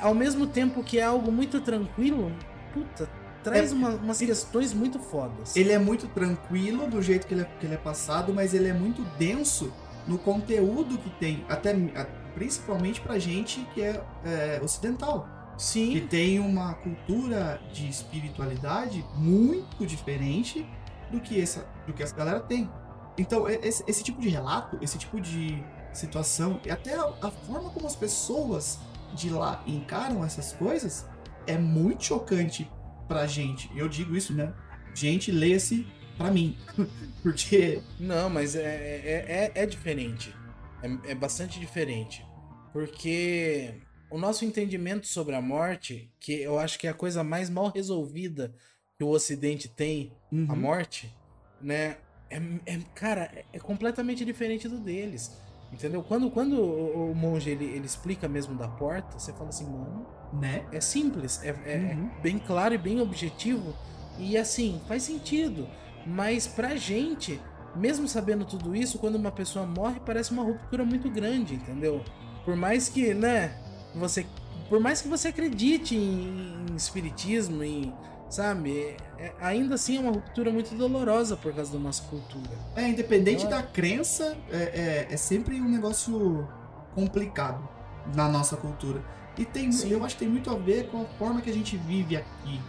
[SPEAKER 4] ao mesmo tempo que é algo muito tranquilo, puta, traz
[SPEAKER 5] É-
[SPEAKER 4] uma- umas questões muito fodas.
[SPEAKER 5] Ele é muito tranquilo do jeito que ele é, que ele é passado, mas ele é muito denso no conteúdo que tem, até a- principalmente pra gente que é, é, ocidental, que
[SPEAKER 4] Sim,
[SPEAKER 5] tem uma cultura de espiritualidade muito diferente do que essa, do que essa galera tem. Então, esse, esse tipo de relato, esse tipo de situação, e até a, a forma como as pessoas de lá encaram essas coisas é muito chocante pra gente. Eu digo isso, né? Gente, leia-se pra mim. Porque
[SPEAKER 4] Não, mas é, é, é, é diferente. É, é bastante diferente. Porque o nosso entendimento sobre a morte, que eu acho que é a coisa mais mal resolvida que o Ocidente tem, a
[SPEAKER 5] Uhum.
[SPEAKER 4] morte, né? É, é- cara, é, é completamente diferente do deles. Entendeu? Quando, quando o, o monge ele, ele explica mesmo da porta, você fala assim, mano,
[SPEAKER 5] né?
[SPEAKER 4] é simples, é, é- é
[SPEAKER 5] Uhum.
[SPEAKER 4] bem claro e bem objetivo. E assim, faz sentido. Mas pra gente, mesmo sabendo tudo isso, quando uma pessoa morre, parece uma ruptura muito grande, entendeu? Por mais que, né, você. Por mais que você acredite em, em espiritismo, em. Sabe? é- é- ainda assim é uma ruptura muito dolorosa por causa da nossa cultura.
[SPEAKER 5] É, independente
[SPEAKER 4] Eu
[SPEAKER 5] da crença, é, é, é sempre um negócio complicado na nossa cultura. E tem,
[SPEAKER 4] Sim.
[SPEAKER 5] eu acho que tem muito a ver com a forma que a gente vive aqui.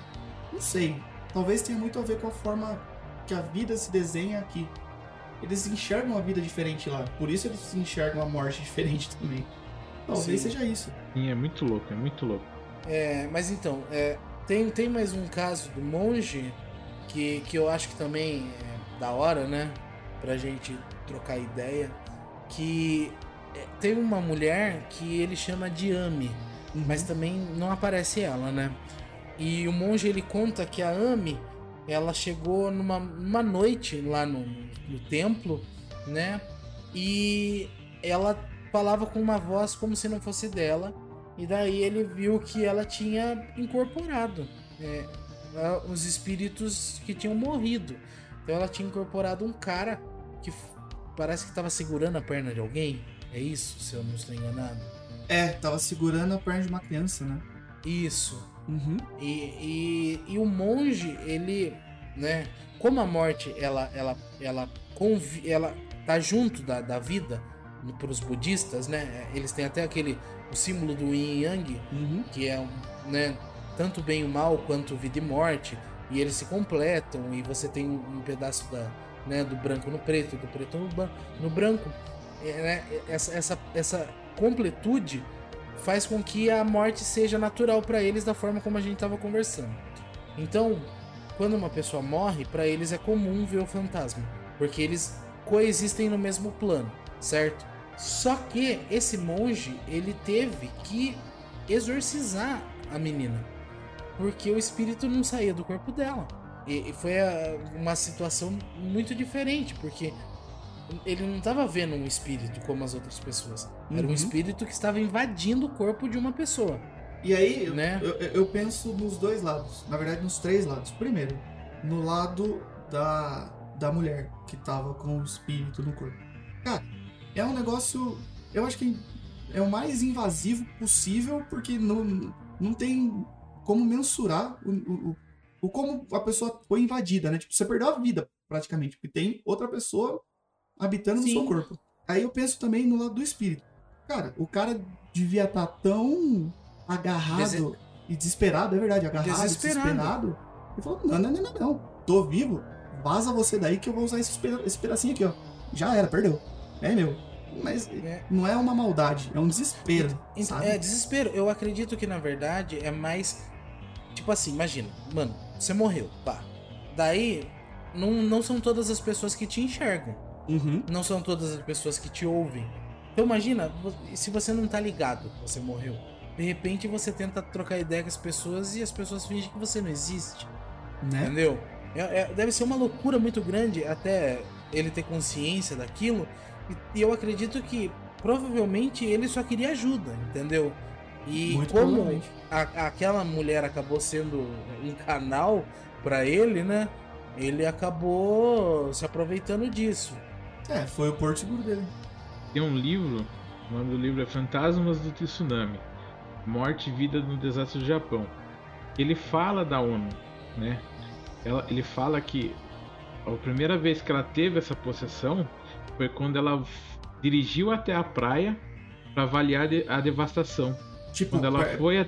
[SPEAKER 5] Não sei. Talvez tenha muito a ver com a forma que a vida se desenha aqui. Eles enxergam a vida diferente lá. Por isso eles enxergam a morte diferente também. Talvez
[SPEAKER 4] Sim.
[SPEAKER 5] seja isso.
[SPEAKER 6] Sim, é muito louco, é muito louco.
[SPEAKER 4] É, mas então, é, tem, tem mais um caso do monge que, que eu acho que também é da hora, né? Pra gente trocar ideia. Que é, tem uma mulher que ele chama de Ami, mas também não aparece ela, né? E o monge ele conta que a Ami ela chegou numa, numa noite lá no, no templo, né? E ela falava com uma voz como se não fosse dela. E daí ele viu que ela tinha incorporado é, os espíritos que tinham morrido. Então ela tinha incorporado um cara que parece que estava segurando a perna de alguém. É isso, se eu não estou enganado.
[SPEAKER 5] É, tava segurando a perna de uma criança, né?
[SPEAKER 4] Isso.
[SPEAKER 5] Uhum.
[SPEAKER 4] E, e, e o monge, ele, né? Como a morte, ela, ela, ela, convi, ela tá junto da, da vida para os budistas, né? Eles têm até aquele o símbolo do Yin Yang,
[SPEAKER 5] Uhum.
[SPEAKER 4] que é, um, né? Tanto bem e o mal quanto vida e morte, e eles se completam e você tem um, um pedaço da, né? Do branco no preto, do preto no, no branco. É, né, essa, essa, essa completude faz com que a morte seja natural para eles da forma como a gente estava conversando. Então, quando uma pessoa morre, para eles é comum ver o fantasma, porque eles coexistem no mesmo plano, certo? Só que esse monge, ele teve que exorcizar a menina, porque o espírito não saía do corpo dela. E, foi uma situação muito diferente, porque ele não estava vendo um espírito como as outras pessoas. Era um
[SPEAKER 5] Uhum.
[SPEAKER 4] espírito que estava invadindo o corpo de uma pessoa.
[SPEAKER 5] E aí,
[SPEAKER 4] Né?
[SPEAKER 5] eu, eu- eu penso nos dois lados. Na verdade, nos três lados. Primeiro, no lado da, da mulher que tava com o espírito no corpo. Cara, é um negócio. Eu acho que é o mais invasivo possível, porque não, não tem como mensurar o, o, o- o como a pessoa foi invadida, né? Tipo, você perdeu a vida, praticamente, porque tem outra pessoa habitando no
[SPEAKER 4] Sim.
[SPEAKER 5] seu corpo. Aí eu penso também no lado do espírito. Cara, o cara devia estar tão agarrado
[SPEAKER 4] Dese-
[SPEAKER 5] e desesperado, é verdade, agarrado,
[SPEAKER 4] Desesperado.
[SPEAKER 5] desesperado. Ele falou: não, não, não, não, não. Tô vivo, vaza você daí que eu vou usar esse, peda- esse pedacinho aqui, ó. Já era, perdeu. É meu. Mas
[SPEAKER 4] É.
[SPEAKER 5] não é uma maldade, é um desespero.
[SPEAKER 4] Ent-
[SPEAKER 5] sabe?
[SPEAKER 4] É, desespero. Eu acredito que na verdade é mais. Tipo assim, imagina, mano, você morreu, pá. daí, não, não são todas as pessoas que te enxergam.
[SPEAKER 5] Uhum.
[SPEAKER 4] Não são todas as pessoas que te ouvem. Então imagina, se você não tá ligado, você morreu. De repente você tenta trocar ideia com as pessoas e as pessoas fingem que você não existe.
[SPEAKER 5] Né?
[SPEAKER 4] Entendeu? É- é- deve ser uma loucura muito grande até ele ter consciência daquilo. E, e eu acredito que provavelmente ele só queria ajuda, entendeu? E
[SPEAKER 5] Muito
[SPEAKER 4] como a- aquela mulher acabou sendo um canal pra ele, né? Ele acabou se aproveitando disso.
[SPEAKER 5] É, foi o porto seguro dele.
[SPEAKER 6] Tem um livro, o nome do livro é Fantasmas do Tsunami, Morte e Vida no Desastre do Japão. Ele fala da ONU, né? Ela- ele fala que a primeira vez que ela teve essa possessão foi quando ela dirigiu até a praia para avaliar a devastação.
[SPEAKER 5] Tipo,
[SPEAKER 6] Quando ela foi a...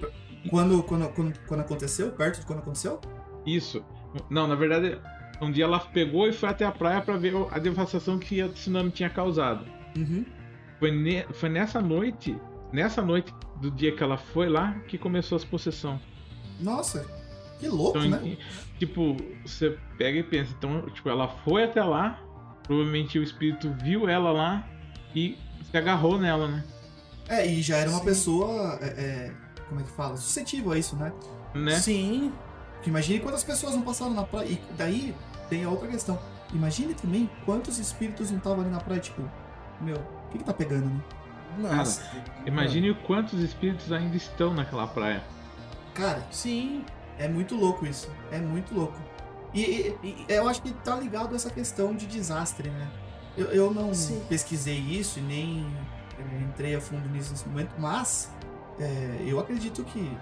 [SPEAKER 5] quando, quando, quando, quando aconteceu? Perto de quando aconteceu?
[SPEAKER 6] Isso. Não, na verdade, um dia ela pegou e foi até a praia para ver a devastação que o tsunami tinha causado.
[SPEAKER 5] Uhum.
[SPEAKER 6] Foi, ne- foi nessa noite, nessa noite do dia que ela foi lá, que começou as possessão.
[SPEAKER 5] Nossa, que louco,
[SPEAKER 6] Então,
[SPEAKER 5] né?
[SPEAKER 6] em- tipo, você pega e pensa, então, tipo, ela foi até lá, provavelmente o espírito viu ela lá e se agarrou nela, né?
[SPEAKER 5] É, e já era uma
[SPEAKER 4] Sim.
[SPEAKER 5] pessoa, é, é, como é que fala? Suscetível a isso, né?
[SPEAKER 6] Né?
[SPEAKER 4] Sim,
[SPEAKER 5] Porque imagine quantas pessoas não passaram na praia. E daí tem a outra questão. Imagine também quantos espíritos não estavam ali na praia, tipo, meu, o que que tá pegando, né?
[SPEAKER 4] nossa.
[SPEAKER 6] Imagine o quantos espíritos ainda estão naquela praia.
[SPEAKER 5] Cara,
[SPEAKER 4] Sim.
[SPEAKER 5] é muito louco isso. É muito louco. E, e-
[SPEAKER 4] E-
[SPEAKER 5] eu acho que tá ligado a essa questão de desastre, né? Eu, eu não
[SPEAKER 4] Sim.
[SPEAKER 5] pesquisei isso e nem eh, entrei a fundo nisso nesse momento, mas eh, eu acredito que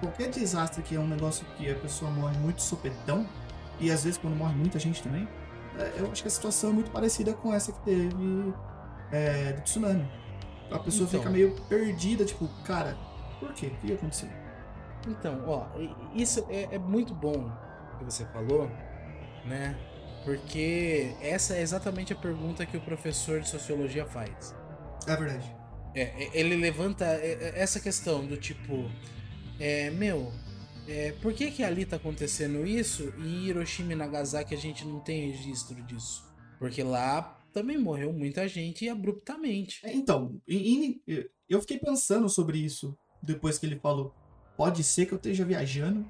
[SPEAKER 5] qualquer desastre que é um negócio que a pessoa morre muito sopetão, e às vezes quando morre muita gente também, eh, eu acho que a situação é muito parecida com essa que teve eh, do tsunami. A pessoa
[SPEAKER 4] Então.
[SPEAKER 5] fica meio perdida, tipo, cara, por quê? O que aconteceu?
[SPEAKER 4] Então, ó, isso é, é muito bom que você falou, né? Porque essa é exatamente a pergunta que o professor de sociologia faz.
[SPEAKER 5] É verdade.
[SPEAKER 4] É, é, ele levanta é, é, essa questão do tipo, é, meu, é, por que que ali tá acontecendo isso e Hiroshima e Nagasaki a gente não tem registro disso? Porque lá também morreu muita gente abruptamente.
[SPEAKER 5] É, Então, eu fiquei pensando sobre isso depois que ele falou. Pode ser que eu esteja viajando,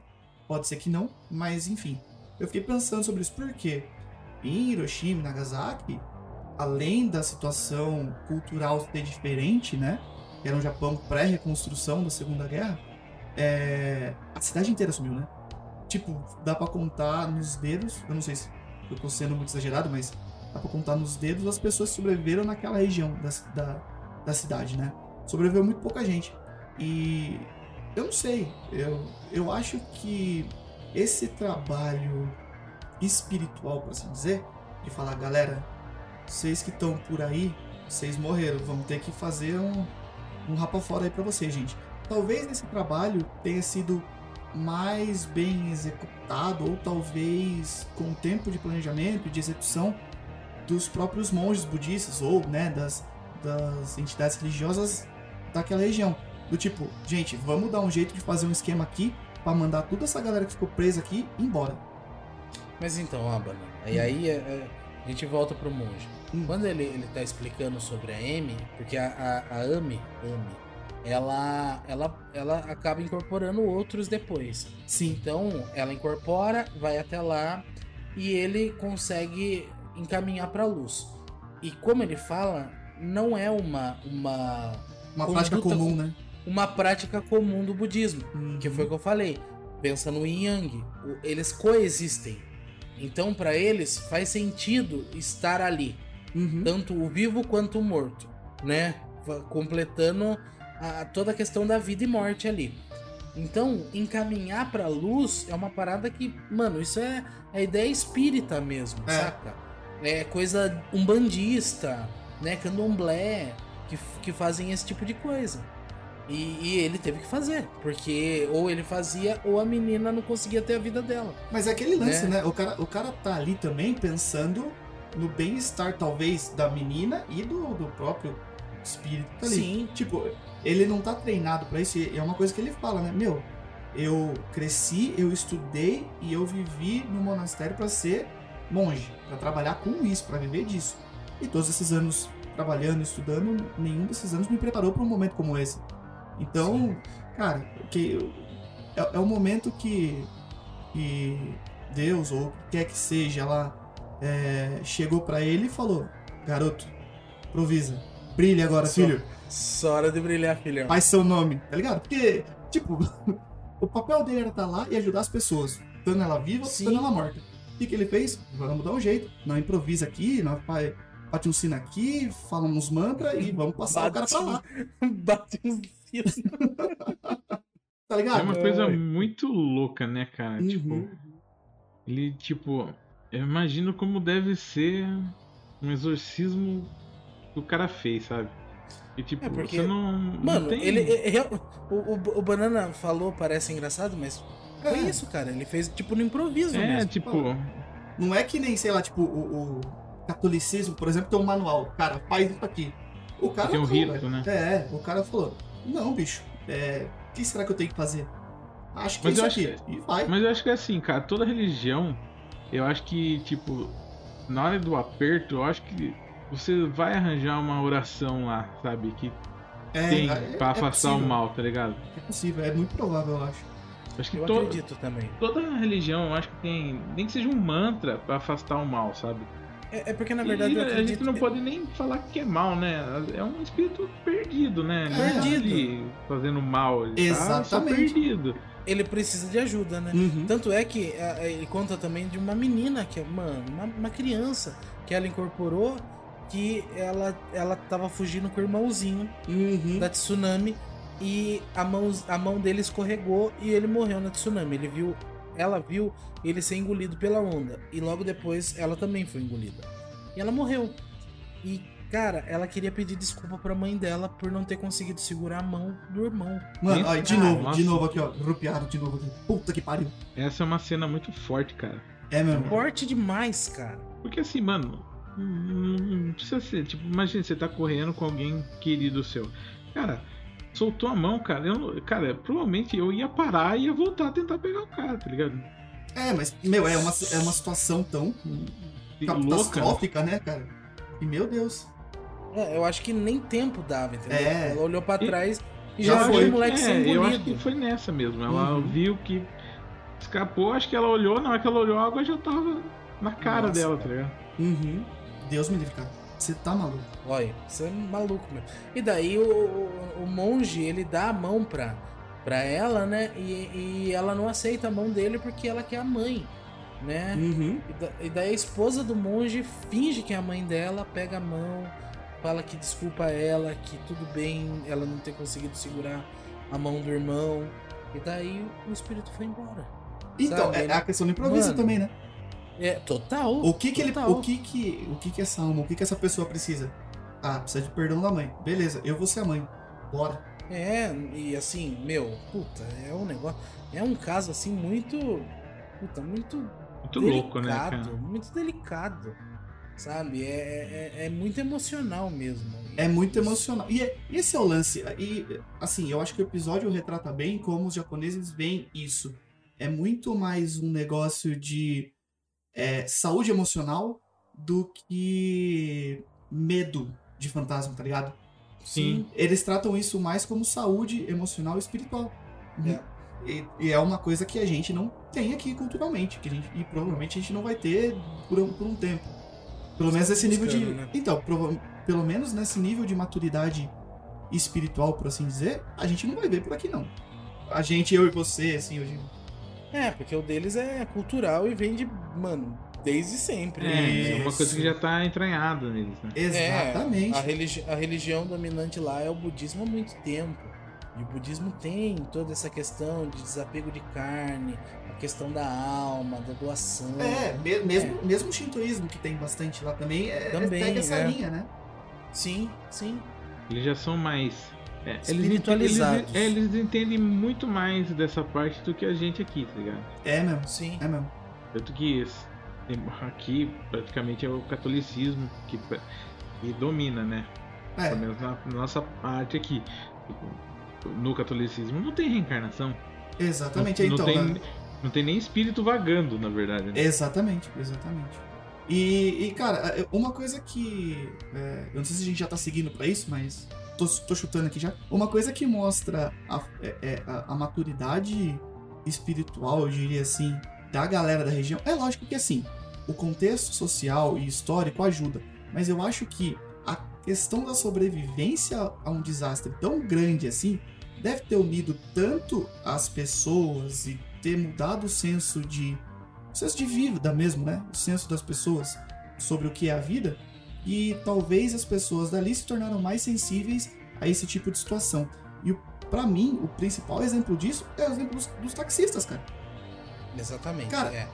[SPEAKER 5] pode ser que não, mas enfim. Eu fiquei pensando sobre isso porque em Hiroshima e Nagasaki, além da situação cultural ser diferente, né? Era um Japão pré-reconstrução da Segunda Guerra, é, a cidade inteira sumiu, né? Tipo, dá pra contar nos dedos, eu não sei se eu tô sendo muito exagerado, mas dá pra contar nos dedos as pessoas que sobreviveram naquela região da, da, da cidade, né? Sobreviveu muito pouca gente. E eu não sei, eu, eu acho que esse trabalho espiritual, por assim dizer, de falar, galera, vocês que estão por aí, vocês morreram, vamos ter que fazer um, um rapa fora aí pra vocês, gente. Talvez esse trabalho tenha sido mais bem executado, ou talvez com tempo de planejamento e de execução dos próprios monges budistas, ou né, das, das entidades religiosas daquela região. Do tipo, gente, vamos dar um jeito de fazer um esquema aqui pra mandar toda essa galera que ficou presa aqui embora.
[SPEAKER 4] Mas então, ó, banana. E aí é- é, a gente volta pro monge.
[SPEAKER 5] Hum.
[SPEAKER 4] Quando ele, ele tá explicando sobre a Amy, porque a, a, a ela, ela, ela acaba incorporando outros depois.
[SPEAKER 5] Sim,
[SPEAKER 4] Então, ela incorpora, vai até lá e ele consegue encaminhar pra luz. E como ele fala, não é uma, uma,
[SPEAKER 5] uma
[SPEAKER 4] Conduta
[SPEAKER 5] prática comum, né?
[SPEAKER 4] uma prática comum do budismo.
[SPEAKER 5] Uhum.
[SPEAKER 4] Que foi o que eu falei. Pensa no yin yang. Eles coexistem. Então, pra eles, faz sentido estar ali.
[SPEAKER 5] Uhum.
[SPEAKER 4] Tanto o vivo quanto o morto. Né? Completando a- toda a questão da vida e morte ali. Então, encaminhar pra luz é uma parada que, mano, isso é a ideia espírita mesmo,
[SPEAKER 5] É.
[SPEAKER 4] saca? É coisa umbandista, né? Candomblé, que, que fazem esse tipo de coisa. E, e ele teve que fazer, porque ou ele fazia ou a menina não conseguia ter a vida dela.
[SPEAKER 5] Mas é aquele lance,
[SPEAKER 4] Né?
[SPEAKER 5] né? O, cara, o cara tá ali também pensando no bem-estar, talvez, da menina e do, do próprio espírito tá ali.
[SPEAKER 4] Sim.
[SPEAKER 5] Tipo, ele não tá treinado pra isso, e é uma coisa que ele fala, né? Meu, eu cresci, eu estudei e eu vivi no monastério para ser monge, para trabalhar com isso, para viver disso. E todos esses anos trabalhando, estudando, nenhum desses anos me preparou para um momento como esse. Então, cara, que é, é um momento que, que Deus ou o que quer que seja lá é, chegou para ele e falou: garoto, improvisa, brilha agora,
[SPEAKER 4] Só-
[SPEAKER 5] filho.
[SPEAKER 4] Só hora de brilhar, filhão.
[SPEAKER 5] Faz seu nome, tá ligado? Porque, tipo, o papel dele era estar lá e ajudar as pessoas, estando ela viva,
[SPEAKER 4] Sim.
[SPEAKER 5] estando ela morta. O que, que ele fez? Vamos dar um jeito. Não improvisa aqui, não vai- bate um sino aqui, fala uns mantras e vamos passar o cara pra lá.
[SPEAKER 4] Bate uns fios.
[SPEAKER 5] Tá ligado?
[SPEAKER 6] É uma coisa muito louca, né, cara?
[SPEAKER 5] Uhum.
[SPEAKER 6] Tipo, ele, tipo, eu imagino como deve ser um exorcismo que o cara fez, sabe? E tipo,
[SPEAKER 4] É, porque-
[SPEAKER 6] você não. não
[SPEAKER 4] Mano,
[SPEAKER 6] tem...
[SPEAKER 4] ele. é- o, o, o Banana falou, parece engraçado, mas foi
[SPEAKER 5] É.
[SPEAKER 4] isso, cara. Ele fez tipo no improviso
[SPEAKER 6] É,
[SPEAKER 4] mesmo.
[SPEAKER 6] tipo,
[SPEAKER 5] Não é que nem, sei lá, tipo, o, o catolicismo, por exemplo, tem um manual. Cara, faz isso aqui. O cara
[SPEAKER 6] Tem um
[SPEAKER 5] falou,
[SPEAKER 6] rito,
[SPEAKER 5] velho.
[SPEAKER 6] né?
[SPEAKER 5] É, o cara falou, não, bicho, é, o que será que eu tenho que fazer? Acho que
[SPEAKER 6] Mas
[SPEAKER 5] é
[SPEAKER 6] eu
[SPEAKER 5] isso
[SPEAKER 6] acho
[SPEAKER 5] aqui. E vai.
[SPEAKER 6] Mas eu acho que é assim, cara, toda religião, eu acho que, tipo, na hora do aperto, eu acho que você vai arranjar uma oração lá, sabe? Que
[SPEAKER 5] é,
[SPEAKER 6] tem
[SPEAKER 5] é-
[SPEAKER 6] pra
[SPEAKER 5] é
[SPEAKER 6] afastar o mal, tá ligado?
[SPEAKER 5] É possível, é muito provável, eu acho.
[SPEAKER 6] Acho que
[SPEAKER 4] Eu
[SPEAKER 6] to-
[SPEAKER 4] acredito também.
[SPEAKER 6] toda religião, eu acho que tem. Nem que seja um mantra pra afastar o mal, sabe?
[SPEAKER 4] É, é porque na verdade
[SPEAKER 6] e
[SPEAKER 4] eu
[SPEAKER 6] a
[SPEAKER 4] acredito.
[SPEAKER 6] gente não pode nem falar que é mal, né? É um espírito perdido, né? Tá
[SPEAKER 4] Perdido.
[SPEAKER 6] ali fazendo mal, ele tá só
[SPEAKER 5] Exatamente.
[SPEAKER 6] perdido.
[SPEAKER 4] Ele precisa de ajuda, né?
[SPEAKER 5] Uhum.
[SPEAKER 4] Tanto é que a- a- ele conta também de uma menina, que é, mano, uma, uma criança que ela incorporou, que ela, ela tava fugindo com o irmãozinho
[SPEAKER 5] Uhum.
[SPEAKER 4] da tsunami e a mão, a mão dele escorregou e ele morreu na tsunami. Ele viu, ela viu ele ser engolido pela onda e logo depois ela também foi engolida. E ela morreu. E cara, ela queria pedir desculpa pra mãe dela por não ter conseguido segurar a mão do irmão.
[SPEAKER 5] Mano, olha, de novo,
[SPEAKER 6] nossa.
[SPEAKER 5] de novo aqui, ó. Rupiado de novo aqui. Puta que pariu.
[SPEAKER 6] Essa é uma cena muito forte, cara.
[SPEAKER 5] É mesmo.
[SPEAKER 4] Forte demais, cara.
[SPEAKER 6] Porque assim, mano, não, não precisa ser. Tipo, imagina, você tá correndo com alguém querido seu. Cara, soltou a mão, cara. Eu, cara, provavelmente eu ia parar e ia voltar a tentar pegar o cara, tá ligado?
[SPEAKER 5] É, mas, meu, é uma, é uma situação tão
[SPEAKER 6] louca.
[SPEAKER 5] catastrófica, né, cara? E meu Deus.
[SPEAKER 4] É, eu acho que nem tempo dava, entendeu?
[SPEAKER 5] É.
[SPEAKER 4] Ela olhou pra
[SPEAKER 6] E-
[SPEAKER 4] trás e
[SPEAKER 5] Já
[SPEAKER 4] já
[SPEAKER 5] foi.
[SPEAKER 4] viu o moleque
[SPEAKER 6] é,
[SPEAKER 4] ser
[SPEAKER 6] eu acho que foi nessa mesmo. Ela
[SPEAKER 5] Uhum.
[SPEAKER 6] viu que escapou, acho que ela olhou, na hora que ela olhou, a água já tava na cara
[SPEAKER 4] Nossa,
[SPEAKER 6] dela,
[SPEAKER 4] cara.
[SPEAKER 6] tá ligado?
[SPEAKER 5] Uhum. Deus me livre, cara. Você tá maluco.
[SPEAKER 4] Olha, você é maluco mesmo. E daí o, o, o monge, ele dá a mão pra, pra ela, né? E, e ela não aceita a mão dele porque ela quer a mãe, né?
[SPEAKER 5] Uhum.
[SPEAKER 4] E, da- e daí a esposa do monge finge que é a mãe dela, pega a mão, fala que desculpa ela, que tudo bem ela não ter conseguido segurar a mão do irmão. E daí o espírito foi embora.
[SPEAKER 5] Então,
[SPEAKER 4] Sabe,
[SPEAKER 5] é
[SPEAKER 4] ele-
[SPEAKER 5] a questão do improviso
[SPEAKER 4] Mano,
[SPEAKER 5] também, né?
[SPEAKER 4] É, total.
[SPEAKER 5] O que que ele,
[SPEAKER 4] total.
[SPEAKER 5] o que que, o que que essa alma, o que que essa pessoa precisa? Ah, precisa de perdão da mãe. Beleza, eu vou ser a mãe. Bora.
[SPEAKER 4] É, e assim, meu, puta, é um negócio. É um caso assim muito. Puta, muito
[SPEAKER 6] Muito
[SPEAKER 4] delicado.
[SPEAKER 6] louco, né, cara?
[SPEAKER 4] Muito delicado. Sabe? É, é, é muito emocional mesmo.
[SPEAKER 5] É muito emocional. E, é- e esse é o lance. E, assim, eu acho que o episódio retrata bem como os japoneses veem isso. É muito mais um negócio de é, saúde emocional do que medo de fantasma, tá ligado?
[SPEAKER 6] Sim.
[SPEAKER 5] Eles tratam isso mais como saúde emocional e espiritual.
[SPEAKER 4] É.
[SPEAKER 5] E, e é uma coisa que a gente não tem aqui culturalmente, que a gente, e provavelmente a gente não vai ter por um, por um tempo. Pelo menos nesse nível de.
[SPEAKER 4] né?
[SPEAKER 5] Então, prova- pelo menos nesse nível de maturidade espiritual, por assim dizer, a gente não vai ver por aqui, não. A gente, eu e você, assim, hoje.
[SPEAKER 4] É, porque o deles é cultural e vem de, mano, desde sempre.
[SPEAKER 6] É,
[SPEAKER 4] né?
[SPEAKER 6] é uma coisa que já tá entranhada neles, né?
[SPEAKER 5] Exatamente.
[SPEAKER 4] É, a, religi- a religião dominante lá é o budismo há muito tempo. E o budismo tem toda essa questão de desapego de carne, a questão da alma, da doação.
[SPEAKER 5] É, me- mesmo, mesmo o shintoísmo, que tem bastante lá também, é,
[SPEAKER 4] Também,
[SPEAKER 5] segue essa
[SPEAKER 4] é.
[SPEAKER 5] linha, né?
[SPEAKER 4] Sim, sim.
[SPEAKER 6] Eles já são mais. É, eles,
[SPEAKER 4] Espiritualizados.
[SPEAKER 6] Eles, é, eles entendem muito mais dessa parte do que a gente aqui, tá ligado?
[SPEAKER 5] É mesmo,
[SPEAKER 4] Sim.
[SPEAKER 5] é mesmo.
[SPEAKER 6] Tanto que aqui praticamente é o catolicismo que, que domina, né?
[SPEAKER 5] É.
[SPEAKER 6] Pelo menos na, nossa parte aqui. No catolicismo não tem reencarnação.
[SPEAKER 5] Exatamente,
[SPEAKER 6] não,
[SPEAKER 5] então.
[SPEAKER 6] não, tem,
[SPEAKER 5] né?
[SPEAKER 6] não tem nem espírito vagando, na verdade. Né?
[SPEAKER 5] Exatamente, exatamente. E, e, cara, uma coisa que. é, eu não sei se a gente já tá seguindo pra isso, mas. Tô, tô chutando aqui já. Uma coisa que mostra a, é- é a- a maturidade espiritual, eu diria assim, da galera da região. É lógico que assim, o contexto social e histórico ajuda. Mas eu acho que a questão da sobrevivência a um desastre tão grande assim deve ter unido tanto as pessoas e ter mudado o senso de o senso de vida mesmo, né? O senso das pessoas sobre o que é a vida. E talvez as pessoas dali se tornaram mais sensíveis a esse tipo de situação. E para mim, o principal exemplo disso é o exemplo dos, dos taxistas, cara.
[SPEAKER 4] Exatamente.
[SPEAKER 5] Cara,
[SPEAKER 4] é.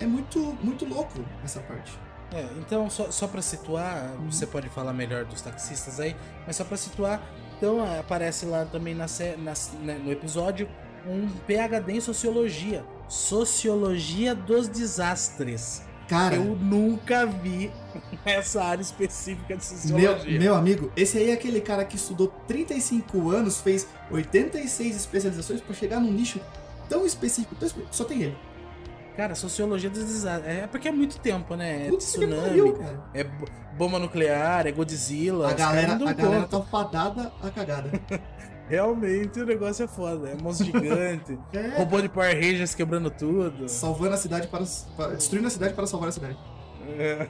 [SPEAKER 5] É muito, muito louco essa parte.
[SPEAKER 4] É, então, só, só para situar,
[SPEAKER 5] Uhum.
[SPEAKER 4] você pode falar melhor dos taxistas aí, mas só para situar, então é, aparece lá também na, na- né, no episódio um PhD em Sociologia. Sociologia dos Desastres.
[SPEAKER 5] Cara,
[SPEAKER 4] Eu nunca vi essa área específica de
[SPEAKER 5] meu,
[SPEAKER 4] Sociologia.
[SPEAKER 5] meu amigo, esse aí é aquele cara que estudou 35 anos, fez 86 especializações pra chegar num nicho tão específico, tão específico. Só tem ele.
[SPEAKER 4] Cara, Sociologia dos Desastres. É porque é muito tempo, né? É
[SPEAKER 5] Putz,
[SPEAKER 4] tsunami,
[SPEAKER 5] pariu, cara.
[SPEAKER 4] é bo- bomba nuclear, é Godzilla.
[SPEAKER 5] A galera, a galera tá fadada a cagada.
[SPEAKER 4] Realmente o negócio é foda. É monstro gigante,
[SPEAKER 5] É,
[SPEAKER 4] robô de Power Rangers quebrando tudo.
[SPEAKER 5] salvando a cidade para, para. destruindo a cidade para salvar a cidade.
[SPEAKER 4] É.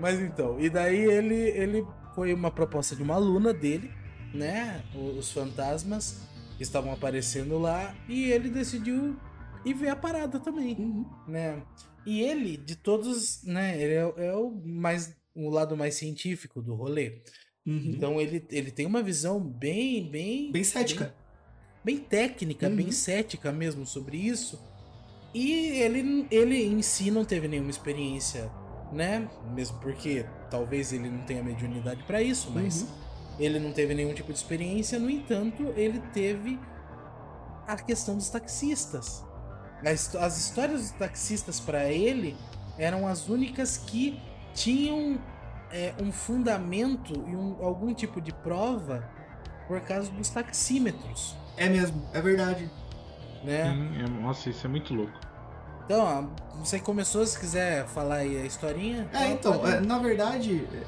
[SPEAKER 4] Mas então, e daí ele, ele foi uma proposta de uma aluna dele, né? Os fantasmas estavam aparecendo lá, e ele decidiu ir ver a parada também,
[SPEAKER 5] Uhum.
[SPEAKER 4] né? E ele, de todos, né? Ele é, o- é o mais o lado mais científico do rolê.
[SPEAKER 5] Uhum.
[SPEAKER 4] Então ele, ele tem uma visão bem, bem,
[SPEAKER 5] Bem cética.
[SPEAKER 4] bem técnica,
[SPEAKER 5] Uhum.
[SPEAKER 4] bem cética mesmo sobre isso. E ele, ele em si não teve nenhuma experiência, né? Mesmo porque talvez ele não tenha mediunidade pra isso, mas
[SPEAKER 5] Uhum.
[SPEAKER 4] ele não teve nenhum tipo de experiência. No entanto, ele teve a questão dos taxistas. A histó- As histórias dos taxistas pra ele eram as únicas que tinham é, um fundamento e um- algum tipo de prova por causa dos taxímetros,
[SPEAKER 5] É mesmo, é verdade.
[SPEAKER 4] né?
[SPEAKER 6] Sim, é- nossa, isso é muito louco.
[SPEAKER 4] Então, você começou, se quiser falar aí a historinha.
[SPEAKER 5] É, então,
[SPEAKER 4] pode-
[SPEAKER 5] é, na verdade, é,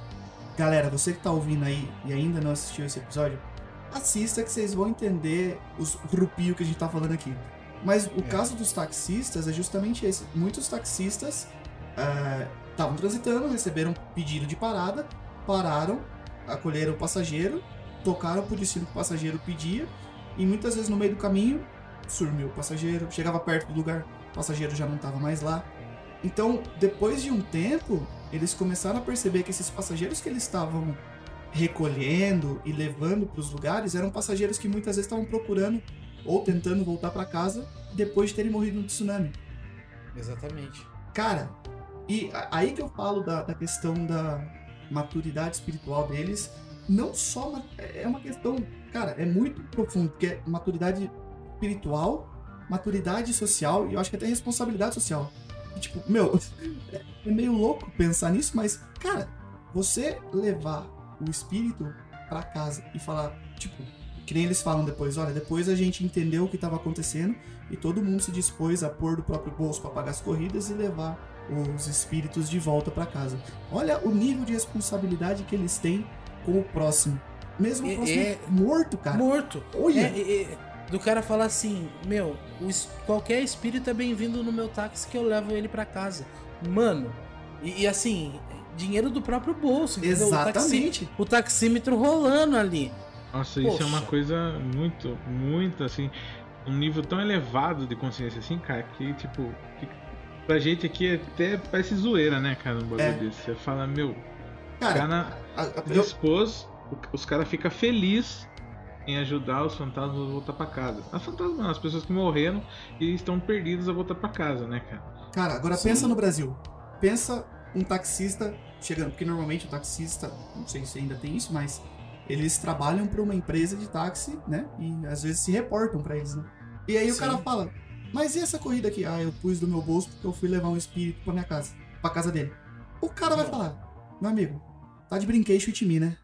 [SPEAKER 5] galera, você que tá ouvindo aí e ainda não assistiu esse episódio, assista que vocês vão entender os grupinhos que a gente tá falando aqui. Mas o
[SPEAKER 4] É.
[SPEAKER 5] caso dos taxistas é justamente esse. Muitos taxistas estavam transitando, receberam pedido de parada, pararam, acolheram o passageiro, tocaram pro destino que o passageiro pedia, e muitas vezes no meio do caminho sumiu o passageiro, chegava perto do lugar, o passageiro já não estava mais lá. Então, depois de um tempo, eles começaram a perceber que esses passageiros que eles estavam recolhendo e levando para os lugares eram passageiros que muitas vezes estavam procurando ou tentando voltar para casa depois de terem morrido no tsunami.
[SPEAKER 4] Exatamente.
[SPEAKER 5] Cara, e aí que eu falo da, da questão da maturidade espiritual deles, não só ma- é uma questão, cara, é muito profundo, porque é maturidade espiritual, maturidade social e eu acho que até responsabilidade social. E, tipo, meu, é meio louco pensar nisso, mas, cara, você levar o espírito pra casa e falar, tipo, que nem eles falam depois, olha, depois a gente entendeu o que estava acontecendo e todo mundo se dispôs a pôr do próprio bolso para pagar as corridas e levar os espíritos de volta para casa. Olha o nível de responsabilidade que eles têm com o próximo. Mesmo o
[SPEAKER 4] É-
[SPEAKER 5] próximo
[SPEAKER 4] é-
[SPEAKER 5] morto, cara.
[SPEAKER 4] Morto.
[SPEAKER 5] Olha,
[SPEAKER 4] É, é, é, do cara falar assim, meu, o qualquer espírito é bem-vindo no meu táxi que eu levo ele pra casa. Mano, e, e assim, dinheiro do próprio bolso, entendeu? O, taxi-
[SPEAKER 5] exatamente.
[SPEAKER 4] o taxímetro rolando ali.
[SPEAKER 6] Nossa, isso é uma
[SPEAKER 4] Poxa.
[SPEAKER 6] coisa muito, muito assim, um nível tão elevado de consciência assim, cara, que tipo, que pra gente aqui até parece zoeira, né, cara, um bagulho
[SPEAKER 5] É.
[SPEAKER 6] desse. Você fala, meu, o
[SPEAKER 5] Cara,
[SPEAKER 6] cara
[SPEAKER 5] a- a- eu-
[SPEAKER 6] dispôs, o- os caras ficam felizes em ajudar os fantasmas a voltar pra casa. As fantasmas não, as pessoas que morreram e estão perdidas a voltar pra casa, né, cara?
[SPEAKER 5] Cara, agora
[SPEAKER 4] Sim.
[SPEAKER 5] pensa no Brasil. Pensa um taxista chegando, porque normalmente o taxista, não sei se ainda tem isso, mas eles trabalham para uma empresa de táxi, né? E às vezes se reportam para eles, né? E aí o
[SPEAKER 4] Sim.
[SPEAKER 5] cara fala: "Mas e essa corrida aqui? Ah, eu pus do meu bolso porque eu fui levar um espírito para minha casa, para casa dele". O cara vai falar: "Meu amigo, tá de brinquedo em mim, né?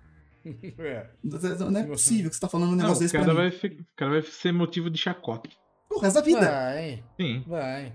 [SPEAKER 4] É.
[SPEAKER 5] Não é possível que você tá falando um negócio
[SPEAKER 6] Não, o
[SPEAKER 5] desse
[SPEAKER 6] cara,
[SPEAKER 5] mim".
[SPEAKER 6] vai, fi- o cara vai ser motivo de chacota.
[SPEAKER 5] O resto da vida.
[SPEAKER 4] Vai,
[SPEAKER 6] Sim.
[SPEAKER 4] vai.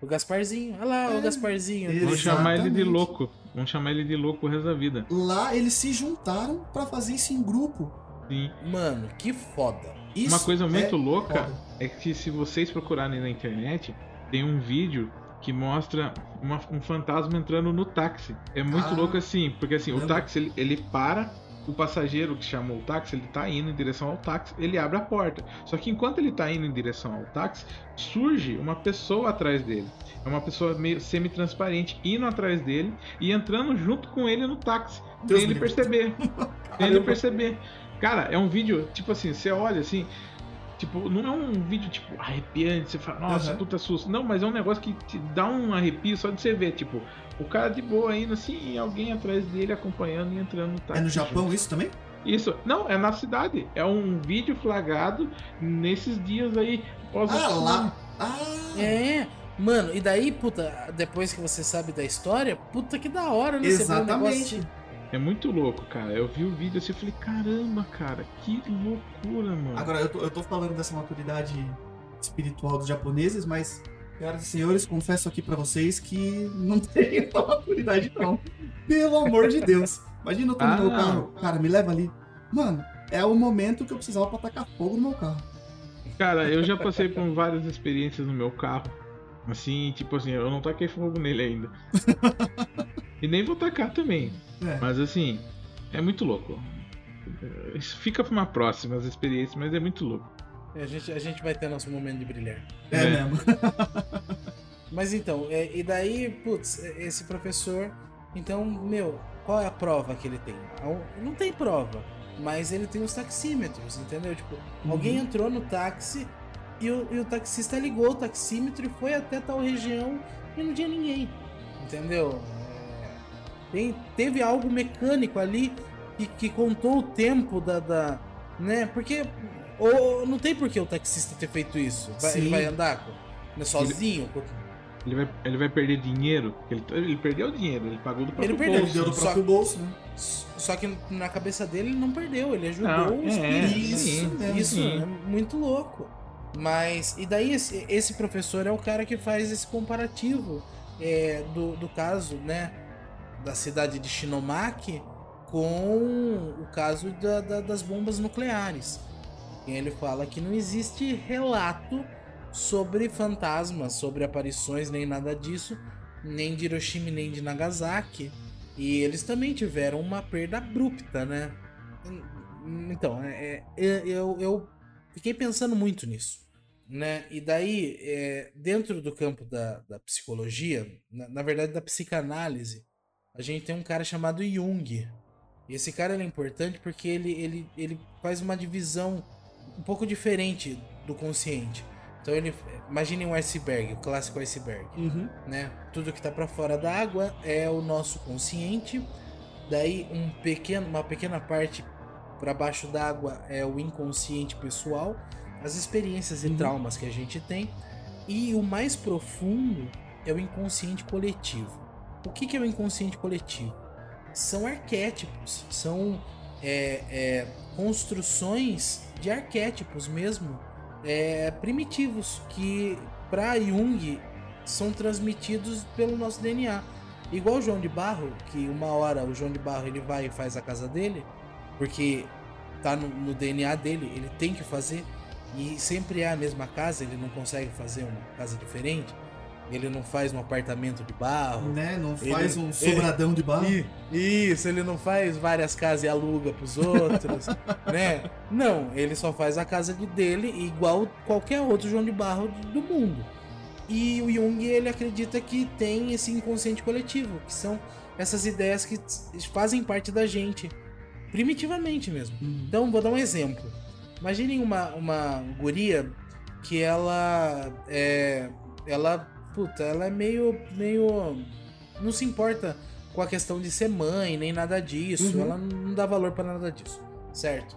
[SPEAKER 4] O Gasparzinho. Olha lá,
[SPEAKER 5] É,
[SPEAKER 4] o Gasparzinho.
[SPEAKER 6] Vamos chamar ele de louco. Vamos chamar ele de louco o resto da vida.
[SPEAKER 5] Lá eles se juntaram pra fazer isso em grupo.
[SPEAKER 6] Sim.
[SPEAKER 4] Mano, que foda.
[SPEAKER 5] Isso
[SPEAKER 6] Uma coisa muito
[SPEAKER 5] é
[SPEAKER 6] louca
[SPEAKER 5] foda.
[SPEAKER 6] é que se vocês procurarem na internet, tem um vídeo que mostra uma- um fantasma entrando no táxi. É muito
[SPEAKER 5] Ah,
[SPEAKER 6] louco assim, porque assim, o
[SPEAKER 5] lembro.
[SPEAKER 6] táxi ele, ele para, o passageiro que chamou o táxi, ele tá indo em direção ao táxi, ele abre a porta. Só que enquanto ele tá indo em direção ao táxi, surge uma pessoa atrás dele. É uma pessoa meio semi-transparente indo atrás dele e entrando junto com ele no táxi.
[SPEAKER 5] Deus
[SPEAKER 6] sem ele perceber. sem ele perceber. Cara, é um vídeo, tipo assim, você olha assim, Tipo, não é um vídeo, tipo, arrepiante, você fala, nossa,
[SPEAKER 5] Aham.
[SPEAKER 6] puta susto. Não, mas é um negócio que te dá um arrepio só de você ver, tipo, o cara de boa indo assim e alguém atrás dele acompanhando e entrando no táxi.
[SPEAKER 5] É no Japão
[SPEAKER 6] junto.
[SPEAKER 5] isso também?
[SPEAKER 6] Isso, não, é na cidade. É um vídeo flagrado nesses dias aí. pós
[SPEAKER 5] Ah, lá. Ah,
[SPEAKER 4] É. Mano, e daí, puta, depois que você sabe da história, puta que da hora, né?
[SPEAKER 5] Exatamente.
[SPEAKER 6] É muito louco, cara. Eu vi o vídeo assim e falei, caramba, cara, que loucura, mano.
[SPEAKER 5] Agora, eu tô, eu tô falando dessa maturidade espiritual dos japoneses, mas, senhoras e senhores, confesso aqui pra vocês que não tem essa maturidade, não. Pelo amor de Deus. Imagina eu tô no meu
[SPEAKER 6] Ah.
[SPEAKER 5] carro, cara, me leva ali. Mano, é o momento que eu precisava pra tacar fogo no meu carro.
[SPEAKER 6] Cara, eu já passei por várias experiências no meu carro. Assim, tipo assim, eu não taquei fogo nele ainda. e nem vou tacar também.
[SPEAKER 5] É.
[SPEAKER 6] Mas assim, é muito louco. Isso fica pra uma próxima as experiências, mas é muito louco.
[SPEAKER 4] A gente, a gente vai ter nosso momento de brilhar.
[SPEAKER 5] É,
[SPEAKER 6] É.
[SPEAKER 5] mesmo.
[SPEAKER 4] Mas então, é, e daí, putz, é, esse professor, então, meu, qual é a prova que ele tem? Não tem prova, mas ele tem os taxímetros, entendeu? Tipo,
[SPEAKER 5] Uhum.
[SPEAKER 4] alguém entrou no táxi e o, e o taxista ligou o taxímetro e foi até tal região e não tinha ninguém, entendeu? É, tem- teve algo mecânico ali que, que contou o tempo da, da né? Porque ou, não tem por que o taxista ter feito isso. Vai- ele vai andar com, né, sozinho? com-
[SPEAKER 6] Ele vai, ele vai perder dinheiro. Ele, ele perdeu dinheiro, ele pagou do próprio
[SPEAKER 4] Ele perdeu.
[SPEAKER 6] bolso.
[SPEAKER 5] Deu do
[SPEAKER 4] Só-
[SPEAKER 5] próprio bolso, né?
[SPEAKER 4] Só que na cabeça dele ele não perdeu, ele ajudou
[SPEAKER 6] Não,
[SPEAKER 4] os
[SPEAKER 6] é,
[SPEAKER 4] espíritos.
[SPEAKER 5] sim,
[SPEAKER 4] Isso, isso
[SPEAKER 6] sim.
[SPEAKER 4] é muito louco. Mas, e daí esse, esse professor é o cara que faz esse comparativo é, do, do caso, né, da cidade de Shinomaki com o caso da- da- das bombas nucleares. Ele fala que não existe relato sobre fantasmas, sobre aparições, nem nada disso, nem de Hiroshima nem de Nagasaki. E eles também tiveram uma perda abrupta, né? Então, é, é, eu, eu fiquei pensando muito nisso. Né? E daí, é, dentro do campo da, da psicologia, na, na verdade da psicanálise, a gente tem um cara chamado Jung. E esse cara é importante porque ele, ele, ele faz uma divisão um pouco diferente do consciente. Então ele. Imagine um iceberg, o clássico iceberg
[SPEAKER 5] Uhum.
[SPEAKER 4] né? Tudo que tá para fora da água é o nosso consciente. Daí um pequeno, uma pequena parte para baixo d'água é o inconsciente pessoal, as experiências e
[SPEAKER 5] Uhum.
[SPEAKER 4] traumas que a gente tem. E o mais profundo é o inconsciente coletivo. O que, que é o inconsciente coletivo? São arquétipos, são é, é, construções de arquétipos mesmo, é, primitivos, que para Jung são transmitidos pelo nosso DNA. Igual o João de Barro, que uma hora o João de Barro ele vai e faz a casa dele, porque tá no, no DNA dele, ele tem que fazer, e sempre é a mesma casa, ele não consegue fazer uma casa diferente, ele não faz um apartamento de barro.
[SPEAKER 5] Né? Não
[SPEAKER 4] Ele-
[SPEAKER 5] faz um sobradão de barro.
[SPEAKER 4] Isso, ele não faz várias casas e aluga pros outros, né? Não, ele só faz a casa de dele igual qualquer outro João de Barro do mundo. E o Jung, ele acredita que tem esse inconsciente coletivo, que são essas ideias que fazem parte da gente, primitivamente mesmo.
[SPEAKER 5] Uhum.
[SPEAKER 4] Então, vou dar um exemplo. Imaginem uma, uma guria que ela é. Ela. Puta, ela é meio. meio. Não se importa com a questão de ser mãe, nem nada disso.
[SPEAKER 5] Uhum.
[SPEAKER 4] Ela não dá valor pra nada disso. Certo?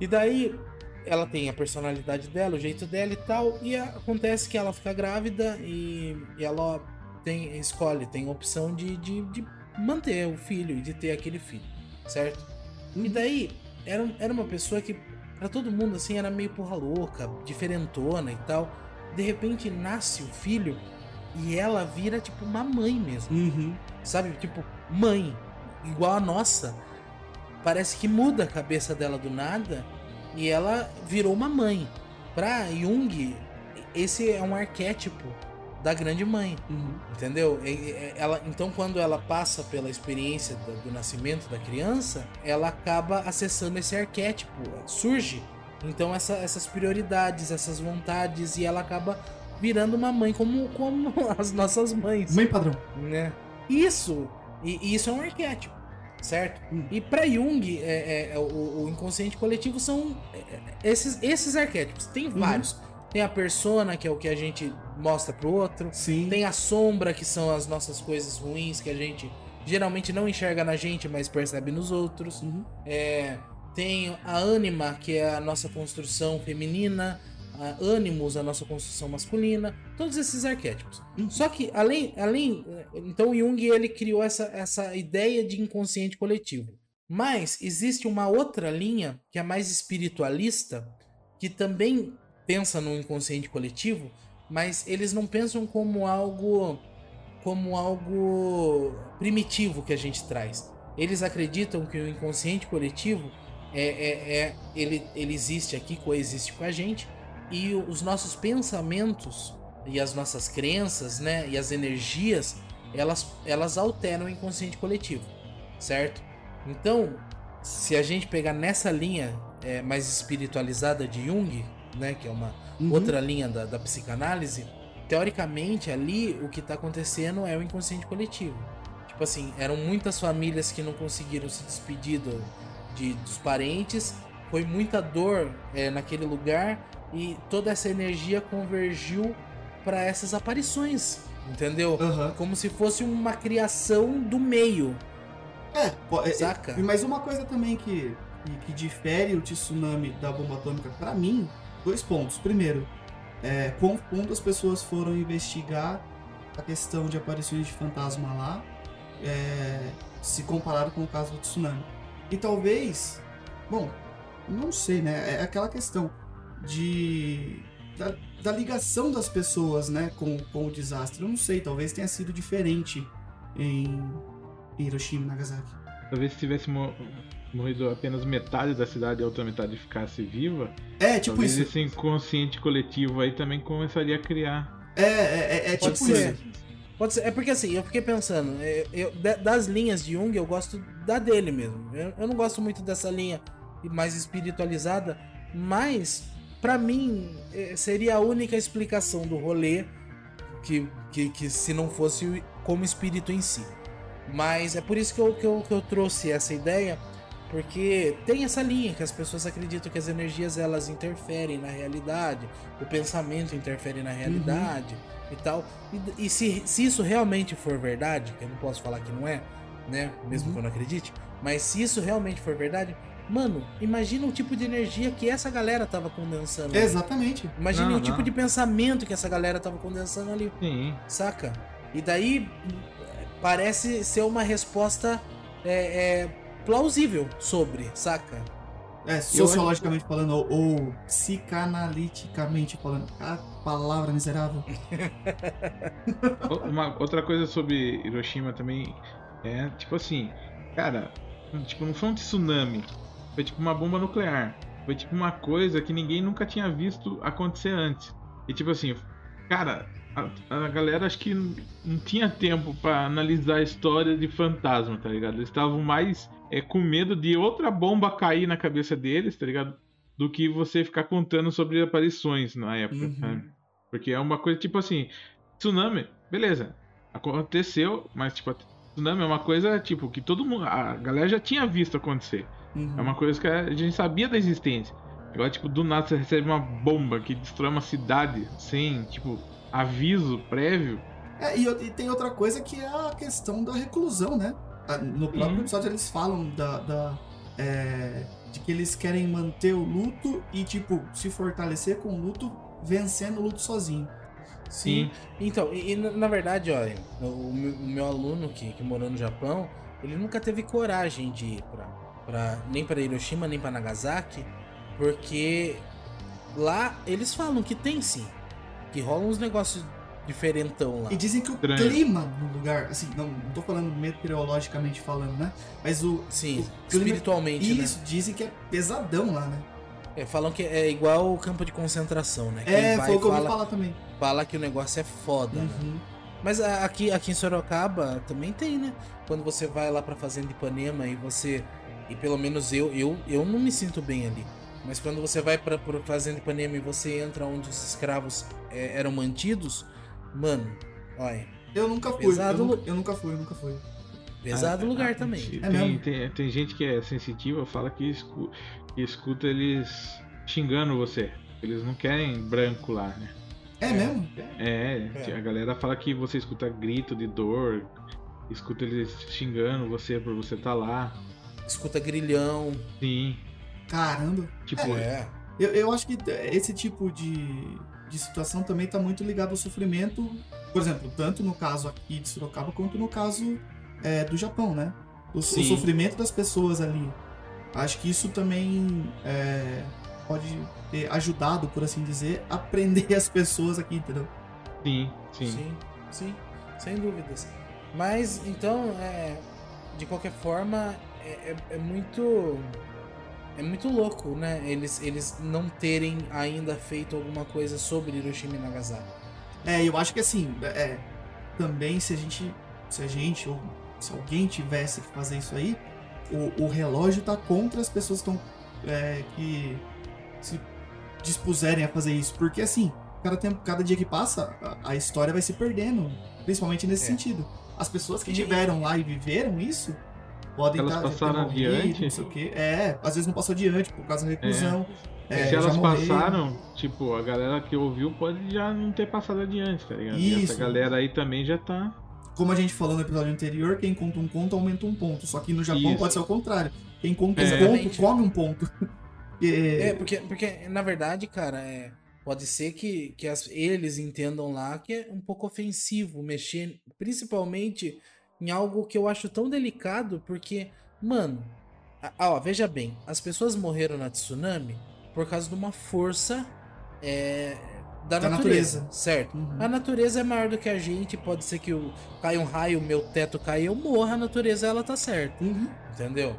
[SPEAKER 4] E daí. Ela tem a personalidade dela, o jeito dela e tal. E acontece que ela fica grávida e, e ela tem, escolhe, tem a opção de, de, de manter o filho e de ter aquele filho. Certo? E daí, era, era uma pessoa que, pra todo mundo, assim, era meio porra louca, diferentona e tal. de repente nasce o filho e ela vira tipo uma mãe mesmo,
[SPEAKER 5] Uhum.
[SPEAKER 4] sabe? Tipo, mãe, igual a nossa. Parece que muda a cabeça dela do nada e ela virou uma mãe. Pra Jung, esse é um arquétipo da grande mãe.
[SPEAKER 5] Uhum.
[SPEAKER 4] Entendeu? Ela, então, quando ela passa pela experiência do, do nascimento da criança, ela acaba acessando esse arquétipo, surge. Então, essa- essas prioridades, essas vontades, e ela acaba virando uma mãe como, como as nossas mães,
[SPEAKER 5] Mãe padrão.
[SPEAKER 4] né? Isso, e, e isso é um arquétipo, certo?
[SPEAKER 5] Hum.
[SPEAKER 4] E para Jung, é, é, o, o inconsciente coletivo são é, é, esses, esses arquétipos. Tem vários. Tem a persona, que é o que a gente mostra pro outro.
[SPEAKER 5] Sim.
[SPEAKER 4] Tem a sombra, que são as nossas coisas ruins que a gente geralmente não enxerga na gente, mas percebe nos outros.
[SPEAKER 5] Uhum.
[SPEAKER 4] É, tem a ânima, que é a nossa construção feminina. Ânimos, a nossa construção masculina. Todos esses arquétipos.
[SPEAKER 5] Uhum.
[SPEAKER 4] Só que, além. além então, Jung ele criou essa, essa ideia de inconsciente coletivo. Mas existe uma outra linha, que é mais espiritualista, que também pensa no inconsciente coletivo, mas eles não pensam como algo como algo primitivo que a gente traz. Eles acreditam que o inconsciente coletivo é, é, é- ele, ele existe aqui, coexiste com a gente, e os nossos pensamentos e as nossas crenças, né, e as energias, elas, elas alteram o inconsciente coletivo, certo? Então, se a gente pegar nessa linha é, mais espiritualizada de Jung, né, que é uma
[SPEAKER 5] Uhum.
[SPEAKER 4] outra linha da, da psicanálise, teoricamente ali o que está acontecendo é o inconsciente coletivo. Tipo assim, eram muitas famílias que não conseguiram se despedir do- de, dos parentes, foi muita dor é, naquele lugar e toda essa energia convergiu para essas aparições, entendeu?
[SPEAKER 5] Aham.
[SPEAKER 4] Como se fosse uma criação do meio,
[SPEAKER 5] É, po- é, é,
[SPEAKER 4] saca?
[SPEAKER 5] E mais uma coisa também que, que, difere o tsunami da bomba atômica, pra mim, dois pontos. Primeiro, é, quão fundo as pessoas foram investigar a questão de aparições de fantasma lá, é, se comparado com o caso do tsunami. E talvez, bom, não sei, né? É aquela questão de da, da ligação das pessoas, né, com, com o desastre. Eu não sei, talvez tenha sido diferente em Hiroshima e Nagasaki.
[SPEAKER 6] Talvez se tivesse mo- morrido apenas metade da cidade e a outra metade ficasse viva,
[SPEAKER 5] É, tipo
[SPEAKER 6] talvez
[SPEAKER 5] isso.
[SPEAKER 6] esse inconsciente coletivo aí também começaria a criar.
[SPEAKER 5] É, é, é, é
[SPEAKER 4] Pode
[SPEAKER 5] tipo
[SPEAKER 4] ser.
[SPEAKER 5] isso.
[SPEAKER 4] Pode ser. É porque assim, eu fiquei pensando, é, eu- da- das linhas de Jung, eu gosto da dele mesmo. Eu, eu não gosto muito dessa linha mais espiritualizada, mas pra mim é, seria a única explicação do rolê que, que, que se não fosse como espírito em si. Mas é por isso que eu, que, eu, que eu trouxe essa ideia, porque tem essa linha que as pessoas acreditam que as energias elas interferem na realidade, o pensamento interfere na realidade e tal. E, e se, se isso realmente for verdade, que eu não posso falar que não é, né? Mesmo
[SPEAKER 5] Uhum.
[SPEAKER 4] que eu não acredite, mas se isso realmente for verdade, mano, imagina o tipo de energia que essa galera tava condensando. ali.
[SPEAKER 5] Exatamente.
[SPEAKER 4] Imagine
[SPEAKER 6] Não,
[SPEAKER 4] o tipo
[SPEAKER 6] não.
[SPEAKER 4] de pensamento que essa galera tava condensando ali,
[SPEAKER 6] Sim.
[SPEAKER 4] saca? E daí parece ser uma resposta é, é, plausível sobre, saca?
[SPEAKER 5] É, sociologicamente falando, ou, ou psicanaliticamente falando. Ah, palavra miserável.
[SPEAKER 6] Uma outra coisa sobre Hiroshima também é, tipo assim, cara, tipo, não foi um tsunami, foi tipo uma bomba nuclear. Foi tipo uma coisa que ninguém nunca tinha visto acontecer antes. E tipo assim, cara, a, a galera acho que não, tinha tempo pra analisar a história de fantasma, tá ligado? Eles estavam mais é, com medo de outra bomba cair na cabeça deles, tá ligado? Do que você ficar contando sobre aparições na época,
[SPEAKER 5] Uhum.
[SPEAKER 6] sabe? Porque é uma coisa tipo assim, tsunami, beleza, aconteceu, mas tipo, tsunami é uma coisa tipo que todo mundo, a galera já tinha visto acontecer.
[SPEAKER 5] Uhum.
[SPEAKER 6] É uma coisa que a gente sabia da existência. Agora, tipo, do nada você recebe uma bomba que destrói uma cidade sem, tipo, aviso prévio.
[SPEAKER 5] É, e, e tem outra coisa que é a questão da reclusão, né? Ah, No próprio
[SPEAKER 6] Uhum.
[SPEAKER 5] episódio eles falam da. da, é, de que eles querem manter o luto e, tipo, se fortalecer com o luto, vencendo o luto sozinho.
[SPEAKER 6] Sim.
[SPEAKER 4] Então, e, e na verdade, olha, o, meu- o meu aluno que, que morou no Japão, ele nunca teve coragem de ir pra, pra, nem para Hiroshima, nem para Nagasaki, porque lá eles falam que tem sim. que rola uns negócios diferentão lá.
[SPEAKER 5] E dizem que o
[SPEAKER 6] Estranho.
[SPEAKER 5] clima no lugar, assim, não, não tô falando meteorologicamente falando, né? Mas o.
[SPEAKER 4] Sim,
[SPEAKER 5] o clima-
[SPEAKER 4] espiritualmente,
[SPEAKER 5] Isso, dizem que é pesadão lá, né?
[SPEAKER 4] né? É, falam que é igual o campo de concentração, né?
[SPEAKER 5] É,
[SPEAKER 4] vai
[SPEAKER 5] foi o que eu ouvi falar também.
[SPEAKER 4] fala que o negócio é foda, né?
[SPEAKER 5] Uhum.
[SPEAKER 4] Mas a- aqui, aqui em Sorocaba também tem, né? Quando você vai lá pra Fazenda Ipanema e você. E pelo menos eu, eu, eu não me sinto bem ali. Mas quando você vai pra, pra Fazenda Ipanema e você entra onde os escravos é, eram mantidos, mano, olha,
[SPEAKER 5] Eu nunca fui.
[SPEAKER 4] Pesado
[SPEAKER 5] eu, nunca, eu nunca fui, eu nunca fui.
[SPEAKER 4] pesado
[SPEAKER 6] Ah,
[SPEAKER 4] lugar
[SPEAKER 6] ah,
[SPEAKER 4] também.
[SPEAKER 6] Tem,
[SPEAKER 5] É
[SPEAKER 6] tem, tem gente que é sensitiva, fala que, escu- que escuta eles xingando você. Eles não querem branco lá, né?
[SPEAKER 5] É, mesmo?
[SPEAKER 6] É,
[SPEAKER 4] É.
[SPEAKER 6] a galera fala que você escuta grito de dor, escuta eles xingando você por você estar lá.
[SPEAKER 4] Escuta grilhão.
[SPEAKER 6] Sim,
[SPEAKER 5] Caramba.
[SPEAKER 6] tipo,
[SPEAKER 4] É.
[SPEAKER 5] Eu, eu acho que esse tipo de, de situação também tá muito ligado ao sofrimento, por exemplo, tanto no caso aqui de Sorocaba quanto no caso é, do Japão, né? O, o sofrimento das pessoas ali. Acho que isso também é, pode ter ajudado, por assim dizer, a prender as pessoas aqui, entendeu?
[SPEAKER 6] sim, sim.
[SPEAKER 4] Sim, sim, sem dúvidas. Mas então, é, de qualquer forma, é, é- é muito. É muito louco, né? Eles, eles não terem ainda feito alguma coisa sobre Hiroshima e Nagasaki.
[SPEAKER 5] É, eu acho que assim, é, também se a gente, se a gente ou se alguém tivesse que fazer isso aí, o, o relógio tá contra as pessoas que estão é, que se dispuserem a fazer isso, porque assim, cada tempo, cada dia que passa, a, a história vai se perdendo, principalmente nesse
[SPEAKER 4] É.
[SPEAKER 5] sentido. As pessoas que
[SPEAKER 4] E-
[SPEAKER 5] tiveram lá e viveram isso podem
[SPEAKER 6] Elas
[SPEAKER 5] tá- já ter
[SPEAKER 6] passaram
[SPEAKER 5] morrido,
[SPEAKER 6] adiante.
[SPEAKER 5] não sei o quê. É, às vezes não passou adiante por causa da reclusão. é,
[SPEAKER 6] Se
[SPEAKER 5] já
[SPEAKER 6] elas
[SPEAKER 5] morreram.
[SPEAKER 6] passaram, tipo, a galera que ouviu pode já não ter passado adiante, tá ligado? E
[SPEAKER 5] Isso.
[SPEAKER 6] essa galera aí também já tá.
[SPEAKER 5] como a gente falou no episódio anterior, quem conta um conto aumenta um ponto. Só que no Japão
[SPEAKER 6] Isso.
[SPEAKER 5] pode ser o contrário. Quem conta um
[SPEAKER 6] É.
[SPEAKER 5] ponto
[SPEAKER 4] Exatamente.
[SPEAKER 5] come um ponto.
[SPEAKER 4] É,
[SPEAKER 5] É,
[SPEAKER 4] porque, porque na verdade, cara, é, pode ser que, que as- eles entendam lá que é um pouco ofensivo mexer, principalmente em algo que eu acho tão delicado, porque, mano, a- ó, veja bem, as pessoas morreram na tsunami por causa de uma força é, da,
[SPEAKER 5] Da
[SPEAKER 4] natureza,
[SPEAKER 5] natureza.
[SPEAKER 4] certo?
[SPEAKER 5] Uhum.
[SPEAKER 4] A natureza é maior do que a gente, pode ser que o, caia um raio, meu teto caia, eu morra, a natureza ela tá certa,
[SPEAKER 5] uhum.
[SPEAKER 4] entendeu?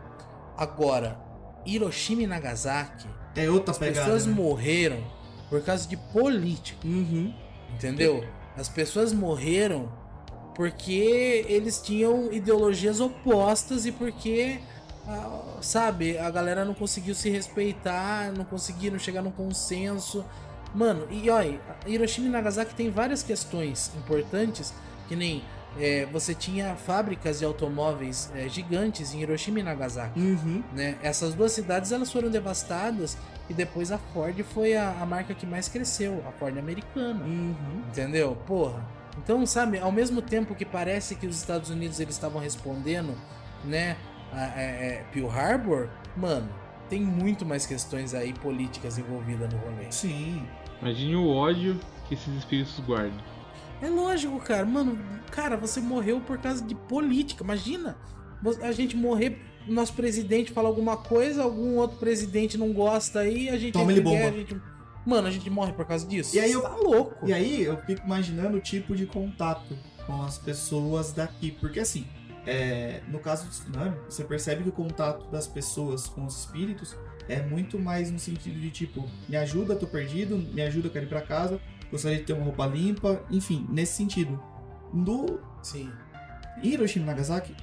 [SPEAKER 4] Agora, Hiroshima e Nagasaki,
[SPEAKER 5] é outra
[SPEAKER 4] as
[SPEAKER 5] pegada.
[SPEAKER 4] pessoas
[SPEAKER 5] né?
[SPEAKER 4] morreram por causa de política,
[SPEAKER 5] Uhum.
[SPEAKER 4] entendeu? As pessoas morreram porque eles tinham ideologias opostas e porque, ah, sabe, a galera não conseguiu se respeitar, não conseguiram chegar num consenso. Mano, e olha, Hiroshima e Nagasaki tem várias questões importantes, que nem é, você tinha fábricas de automóveis é, gigantes em Hiroshima e Nagasaki
[SPEAKER 5] Uhum.
[SPEAKER 4] né? Essas duas cidades elas foram devastadas e depois a Ford foi a, a marca que mais cresceu, a Ford americana,
[SPEAKER 5] Uhum.
[SPEAKER 4] entendeu? Porra. Então, sabe, ao mesmo tempo que parece que os Estados Unidos eles estavam respondendo, né, a, a- é, Pearl Harbor, mano, tem muito mais questões aí políticas envolvidas no rolê.
[SPEAKER 5] Sim.
[SPEAKER 6] Imagine o ódio que esses espíritos guardam.
[SPEAKER 4] É lógico, cara. Mano, cara, você morreu por causa de política. Imagina a gente morrer, nosso presidente falar alguma coisa, algum outro presidente não gosta aí, a gente
[SPEAKER 5] Toma ele bomba.
[SPEAKER 4] a gente... Mano, a gente morre por causa disso?
[SPEAKER 5] E aí eu-
[SPEAKER 4] tá louco.
[SPEAKER 5] E aí eu fico imaginando o tipo de contato com as pessoas daqui. Porque assim, é, no caso do tsunami, você percebe que o contato das pessoas com os espíritos é muito mais no sentido de tipo, me ajuda, tô perdido, me ajuda, quero ir pra casa, gostaria de ter uma roupa limpa, enfim, nesse sentido. No
[SPEAKER 4] Sim.
[SPEAKER 5] Hiroshima e Nagasaki,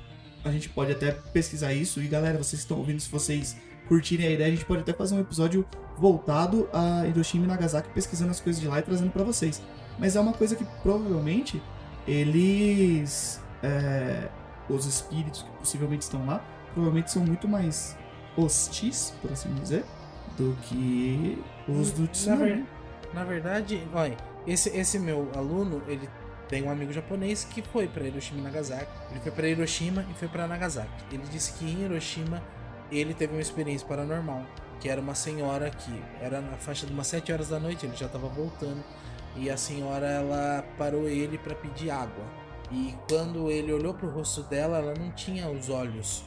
[SPEAKER 5] a gente pode até pesquisar isso. E galera, vocês estão ouvindo, se vocês curtirem a ideia, a gente pode até fazer um episódio voltado a Hiroshima e Nagasaki, pesquisando as coisas de lá e trazendo pra vocês. Mas é uma coisa que provavelmente eles. é, os espíritos que possivelmente estão lá, provavelmente são muito mais hostis, por assim dizer, do que os do
[SPEAKER 4] Na,
[SPEAKER 5] tsunami.
[SPEAKER 4] na verdade, olha, esse, esse meu aluno, ele tem um amigo japonês que foi pra Hiroshima e Nagasaki. Ele foi pra Hiroshima e foi pra Nagasaki. Ele disse que em Hiroshima ele teve uma experiência paranormal, que era uma senhora que era na faixa de umas 7 horas da noite, ele já tava voltando, e a senhora ela parou ele pra pedir água. E quando ele olhou pro rosto dela, ela não tinha os olhos.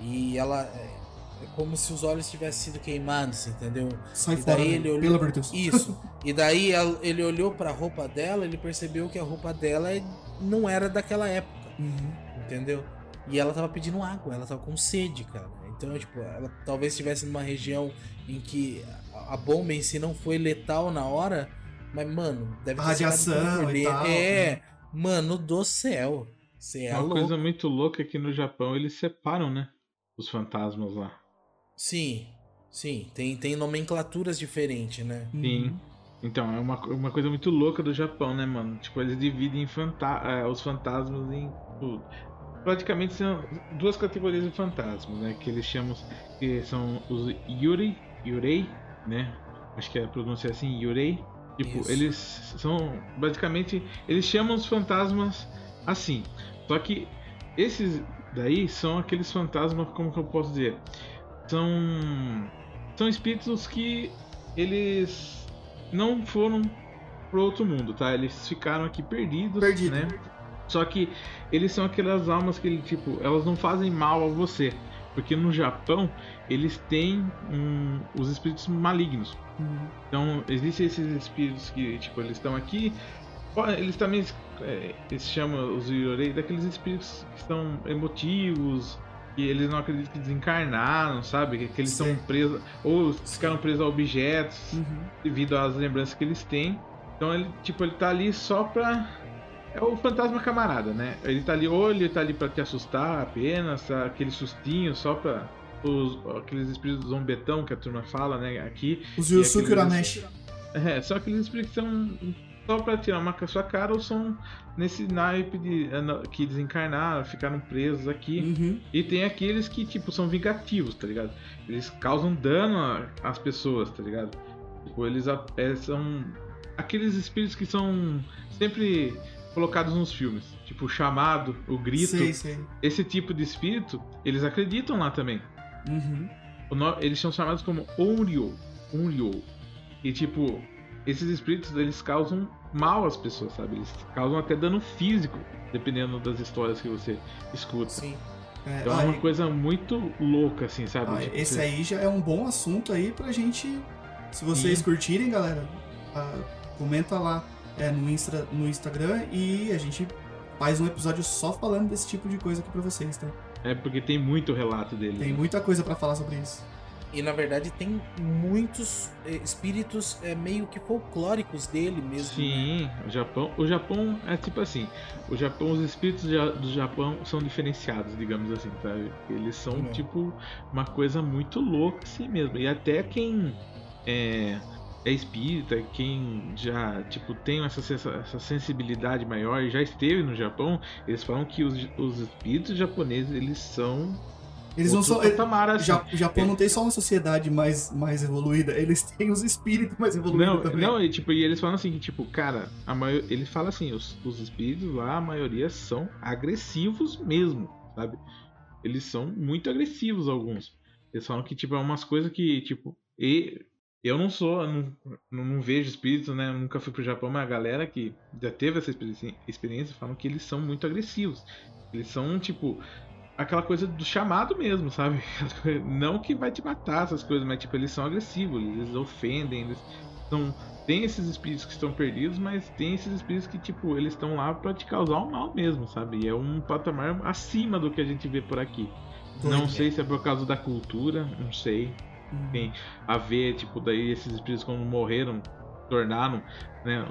[SPEAKER 4] E ela é, é como se os olhos tivessem sido queimados, entendeu?
[SPEAKER 5] Sai
[SPEAKER 4] E
[SPEAKER 5] fora,
[SPEAKER 4] daí ele olhou-
[SPEAKER 5] pelo amor de Deus.
[SPEAKER 4] Isso. E daí ele olhou pra roupa dela, ele percebeu que a roupa dela não era daquela época,
[SPEAKER 5] Uhum.
[SPEAKER 4] entendeu? E ela tava pedindo água, ela tava com sede, cara. Então, tipo, ela talvez estivesse numa região em que a- bomba em si não foi letal na hora, mas, mano, deve ter
[SPEAKER 5] radiação e
[SPEAKER 4] dentro.
[SPEAKER 5] tal, né?
[SPEAKER 4] É, mano do céu. Você é
[SPEAKER 6] Uma
[SPEAKER 4] louco.
[SPEAKER 6] coisa muito louca é que no Japão eles separam, né? Os fantasmas lá.
[SPEAKER 4] Sim, sim. Tem, tem nomenclaturas diferentes, né?
[SPEAKER 6] Sim. Então, é uma, uma coisa muito louca do Japão, né, mano? Tipo, eles dividem fanta eh, os fantasmas em. tipo, praticamente são duas categorias de fantasmas, né? Que eles chamam. Que são os Yuri, Yurei, né? Acho que a pronúncia é assim, Yurei. Tipo,
[SPEAKER 4] Isso.
[SPEAKER 6] eles são. Basicamente, eles chamam os fantasmas assim. Só que esses daí são aqueles fantasmas, como que eu posso dizer? São. São espíritos que eles não foram pro outro mundo, tá? Eles ficaram aqui perdidos,
[SPEAKER 5] Perdido.
[SPEAKER 6] né? Só que eles são aquelas almas que ele tipo, elas não fazem mal a você, porque no Japão eles têm um- os espíritos malignos.
[SPEAKER 5] Uhum.
[SPEAKER 6] Então existem esses espíritos que tipo eles estão aqui, eles também é, eles chamam os Yorei daqueles espíritos que são emotivos, que eles não acreditam que desencarnaram, sabe? Que, que eles
[SPEAKER 5] Sim.
[SPEAKER 6] estão presos ou ficaram presos a objetos
[SPEAKER 5] Uhum.
[SPEAKER 6] devido às lembranças que eles têm. Então ele, tipo, ele tá ali só pra. É o fantasma camarada, né? Ele tá ali, ou ele tá ali pra te assustar apenas, tá? aquele sustinho só pra. Os, aqueles espíritos zombetão que a turma fala, né? Aqui.
[SPEAKER 5] Os Yusuke
[SPEAKER 6] aqueles-
[SPEAKER 5] Urameshi.
[SPEAKER 6] É, só aqueles espíritos que são só pra tirar uma com a sua cara ou são nesse naipe de, na- que desencarnaram, ficaram presos aqui.
[SPEAKER 5] Uhum.
[SPEAKER 6] E tem aqueles que, tipo, são vingativos, tá ligado? Eles causam dano às pessoas, tá ligado? Tipo, eles é, são aqueles espíritos que são sempre colocados nos filmes. Tipo, o chamado, o grito.
[SPEAKER 5] Sei, sei.
[SPEAKER 6] Esse tipo de espírito, eles acreditam lá também.
[SPEAKER 5] Uhum.
[SPEAKER 6] Eles são chamados como Onryo. Onryo. E, tipo, esses espíritos, eles causam mal às pessoas, sabe? Eles causam até dano físico, dependendo das histórias que você escuta.
[SPEAKER 4] Sim.
[SPEAKER 5] É,
[SPEAKER 6] Então é uma coisa muito louca, assim, sabe? Tipo,
[SPEAKER 5] esse
[SPEAKER 6] você-
[SPEAKER 5] aí já é um bom assunto aí pra gente. Se vocês
[SPEAKER 6] Sim.
[SPEAKER 5] curtirem, galera, ah, comenta lá é, no, Insta, no Instagram e a gente faz um episódio só falando desse tipo de coisa aqui pra vocês, tá?
[SPEAKER 6] É porque tem muito relato dele.
[SPEAKER 5] Tem
[SPEAKER 6] né?
[SPEAKER 5] muita coisa pra falar sobre isso.
[SPEAKER 4] E na verdade tem muitos eh, espíritos eh, meio que folclóricos dele mesmo. né?
[SPEAKER 6] Sim, o Japão, o Japão é tipo assim, o Japão, os espíritos do Japão são diferenciados, digamos assim, sabe? Eles são
[SPEAKER 4] Hum.
[SPEAKER 6] tipo uma coisa muito louca assim mesmo. E até quem é, é espírita, quem já tipo tem essa, essa sensibilidade maior e já esteve no Japão, eles falam que os, os espíritos japoneses eles são
[SPEAKER 5] Eles não são.
[SPEAKER 6] patamar, assim.
[SPEAKER 5] O Japão não tem só uma sociedade mais, mais evoluída, eles têm os espíritos mais evoluídos
[SPEAKER 6] Não,
[SPEAKER 5] também.
[SPEAKER 6] não, e, tipo, e eles falam assim que, tipo, cara, a maior, eles falam assim, os, os espíritos lá, a maioria são agressivos mesmo, sabe? Eles são muito agressivos, alguns. Eles falam que, tipo, é umas coisas que, tipo, e eu não sou, não, não, vejo espíritos, né? Eu nunca fui pro Japão, mas a galera que já teve essa experiência, experiência falam que eles são muito agressivos. Eles são, tipo, aquela coisa do chamado mesmo, sabe? Não que vai te matar essas coisas, mas tipo, eles são agressivos, eles ofendem, eles são. Tem esses espíritos que estão perdidos, mas tem esses espíritos que, tipo, eles estão lá pra te causar um mal mesmo, sabe? E é um patamar acima do que a gente vê por aqui. Não sei se é por causa da cultura, não sei.
[SPEAKER 5] Uhum.
[SPEAKER 6] Tem a ver, tipo, daí esses espíritos quando morreram, tornaram, né?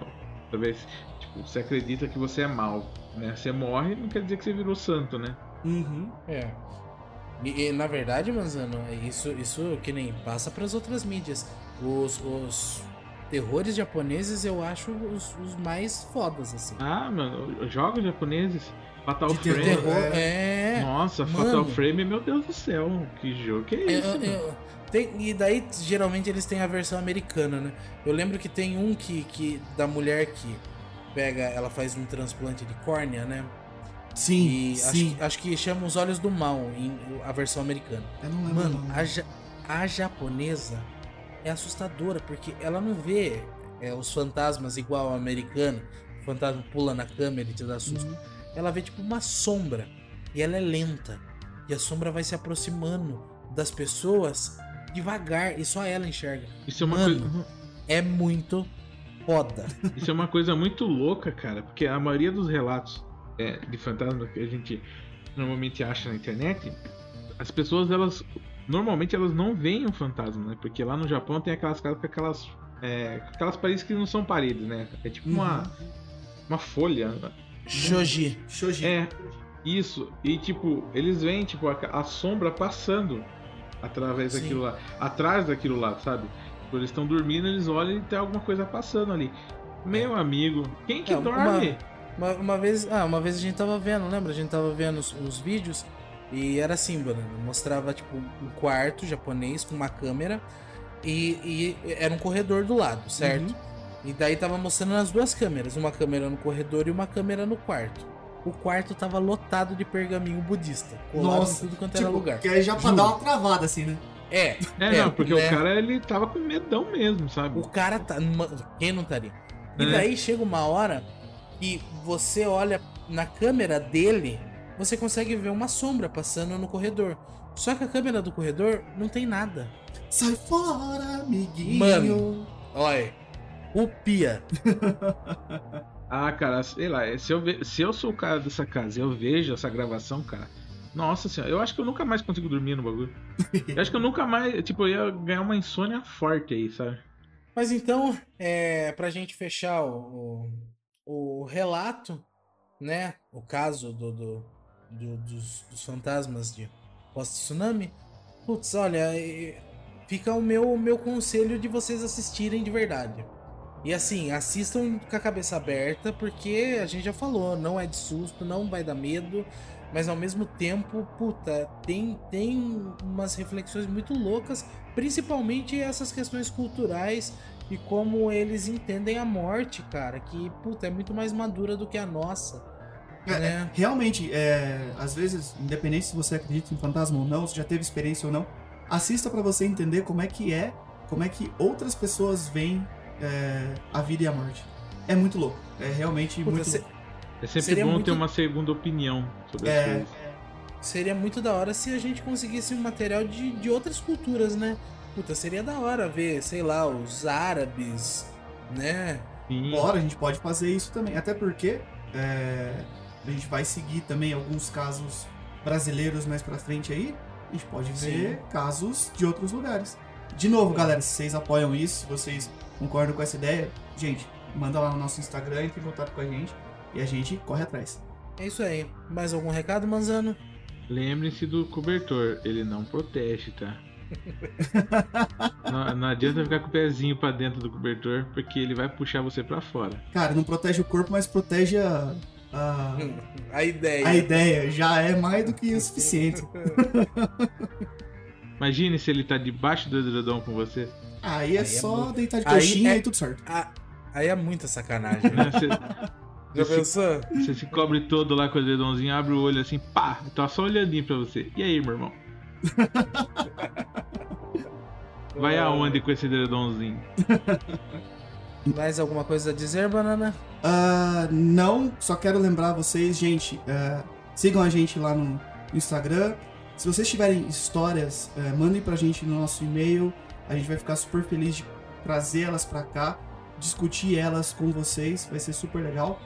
[SPEAKER 6] Talvez, tipo, você acredita que você é mal, né? Você morre, não quer dizer que você virou santo, né?
[SPEAKER 5] Uhum.
[SPEAKER 4] É. E, e, na verdade, Manzano, isso, isso que nem passa para as outras mídias. Os, os terrores japoneses eu acho os, os mais fodas, assim.
[SPEAKER 6] Ah, mano, os jogos japoneses, Fatal
[SPEAKER 5] De
[SPEAKER 6] Frame.
[SPEAKER 5] terror,
[SPEAKER 4] é.
[SPEAKER 6] Nossa,
[SPEAKER 4] Mano.
[SPEAKER 6] Fatal Frame, meu Deus do céu, que jogo que é isso?
[SPEAKER 4] eu-
[SPEAKER 6] mano?
[SPEAKER 4] eu- tem- e daí, geralmente, eles têm a versão americana, né? Eu lembro que tem um que, que da mulher que pega, ela faz um transplante de córnea, né?
[SPEAKER 5] Sim,
[SPEAKER 4] E acho,
[SPEAKER 5] sim.
[SPEAKER 4] que- acho que chama Os Olhos do Mal, em a versão americana.
[SPEAKER 5] Eu não lembro.
[SPEAKER 4] Mano, a, ja- a japonesa é assustadora, porque ela não vê é, os fantasmas igual a americana. O fantasma pula na câmera e te dá susto.
[SPEAKER 5] Uhum.
[SPEAKER 4] Ela vê tipo uma sombra. E ela é lenta. E a sombra vai se aproximando das pessoas devagar e só ela enxerga.
[SPEAKER 6] Isso é uma
[SPEAKER 4] Mano.
[SPEAKER 6] coisa.
[SPEAKER 4] É muito foda.
[SPEAKER 6] Isso é uma coisa muito louca, cara, porque a maioria dos relatos é, de fantasma que a gente normalmente acha na internet, as pessoas elas normalmente elas não veem um fantasma, né? Porque lá no Japão tem aquelas casas com aquelas é, com aquelas paredes que não são paredes, né? É tipo uma uma folha.
[SPEAKER 4] Shoji.
[SPEAKER 5] Shoji.
[SPEAKER 6] É, isso. E tipo, eles veem tipo a, a sombra passando através
[SPEAKER 4] Sim.
[SPEAKER 6] daquilo lá, atrás daquilo lá, sabe? Tipo, eles estão dormindo, eles olham e tem alguma coisa passando ali. Meu amigo, quem que
[SPEAKER 4] É, uma-
[SPEAKER 6] dorme?
[SPEAKER 4] Uma, uma vez, ah, uma vez a gente tava vendo, lembra? A gente tava vendo os, os vídeos e era assim, mano. Mostrava tipo um quarto japonês com uma câmera e, e era um corredor do lado, certo? E daí tava mostrando as duas câmeras, uma câmera no corredor e uma câmera no quarto. O quarto tava lotado de pergaminho budista, colado
[SPEAKER 5] Nossa,
[SPEAKER 4] em tudo quanto
[SPEAKER 5] Tipo,
[SPEAKER 4] era lugar.
[SPEAKER 5] que aí já pra
[SPEAKER 4] Juro.
[SPEAKER 5] dar uma travada, assim, né?
[SPEAKER 4] É,
[SPEAKER 6] É,
[SPEAKER 4] É,
[SPEAKER 6] não, porque
[SPEAKER 4] né?
[SPEAKER 6] o cara ele tava com medão mesmo, sabe?
[SPEAKER 4] O cara tá. Quem não estaria? E
[SPEAKER 6] É.
[SPEAKER 4] daí chega uma hora que você olha na câmera dele, você consegue ver uma sombra passando no corredor. Só que a câmera do corredor não tem nada.
[SPEAKER 5] Sai fora, amiguinho.
[SPEAKER 4] Mano. Olha. O Pia.
[SPEAKER 6] Ah, cara, sei lá, se eu, ve- se eu sou o cara dessa casa e eu vejo essa gravação, cara. Nossa senhora, eu acho que eu nunca mais consigo dormir no bagulho. Eu acho que eu nunca mais. Tipo, eu ia ganhar uma insônia forte aí, sabe?
[SPEAKER 4] Mas então, é, pra gente fechar o, o, o relato, né? O caso do, do- do- dos, dos fantasmas de pós-tsunami. Putz, olha, é, fica o meu, o meu conselho de vocês assistirem de verdade. E assim, assistam com a cabeça aberta, porque a gente já falou, não é de susto, não vai dar medo, mas ao mesmo tempo, puta, tem, tem umas reflexões muito loucas, principalmente essas questões culturais e como eles entendem a morte, cara, que, puta, é muito mais madura do que a nossa.
[SPEAKER 5] É,
[SPEAKER 4] né?
[SPEAKER 5] Realmente, é, às vezes, independente se você acredita em fantasma ou não, se já teve experiência ou não, assista pra você entender como é que é, como é que outras pessoas veem é, a vida e a morte. É muito louco. É realmente
[SPEAKER 4] Puta,
[SPEAKER 5] muito
[SPEAKER 4] cê-
[SPEAKER 5] louco.
[SPEAKER 6] É sempre
[SPEAKER 4] Seria
[SPEAKER 6] bom
[SPEAKER 4] muito-
[SPEAKER 6] ter uma segunda opinião sobre as
[SPEAKER 5] É,
[SPEAKER 6] coisas.
[SPEAKER 4] Seria muito da hora se a gente conseguisse um material de, de outras culturas, né? Puta, seria da hora ver, sei lá, os árabes, né?
[SPEAKER 6] Sim.
[SPEAKER 5] Bora, a gente pode fazer isso também. Até porque é, a gente vai seguir também alguns casos brasileiros mais pra frente aí. A gente pode ver casos de outros lugares. De novo, galera, se vocês apoiam isso, se vocês concordam com essa ideia, gente, manda lá no nosso Instagram, entre em contato com a gente e a gente corre atrás.
[SPEAKER 4] É isso aí. Mais algum recado, Manzano?
[SPEAKER 6] Lembre-se do cobertor, ele não protege, tá? não, não adianta ficar com o pezinho pra dentro do cobertor, porque ele vai puxar você pra fora.
[SPEAKER 5] Cara, não protege o corpo, mas protege a, a,
[SPEAKER 4] A ideia.
[SPEAKER 5] a ideia. Já é mais do que o suficiente.
[SPEAKER 6] Imagine se ele tá debaixo do edredom com você.
[SPEAKER 5] Aí é
[SPEAKER 4] Aí é
[SPEAKER 5] só
[SPEAKER 4] muito-
[SPEAKER 5] deitar de
[SPEAKER 4] Aí
[SPEAKER 5] coxinha
[SPEAKER 4] é-
[SPEAKER 5] e tudo certo.
[SPEAKER 4] Ah, aí é muita sacanagem, né?
[SPEAKER 6] Né? Você,
[SPEAKER 4] Já
[SPEAKER 6] você,
[SPEAKER 4] pensou?
[SPEAKER 6] você se cobre todo lá com o dedãozinho, abre o olho assim, pá, tá só olhadinho pra você. E aí, meu irmão? Vai aonde com esse edredomzinho?
[SPEAKER 4] Mais alguma coisa a dizer, Banana?
[SPEAKER 5] Ah, não, só quero lembrar vocês, gente, ah, sigam a gente lá no Instagram. Se vocês tiverem histórias, ah, mandem pra gente no nosso e-mail. A gente vai ficar super feliz de trazer elas pra cá, discutir elas com vocês, vai ser super legal.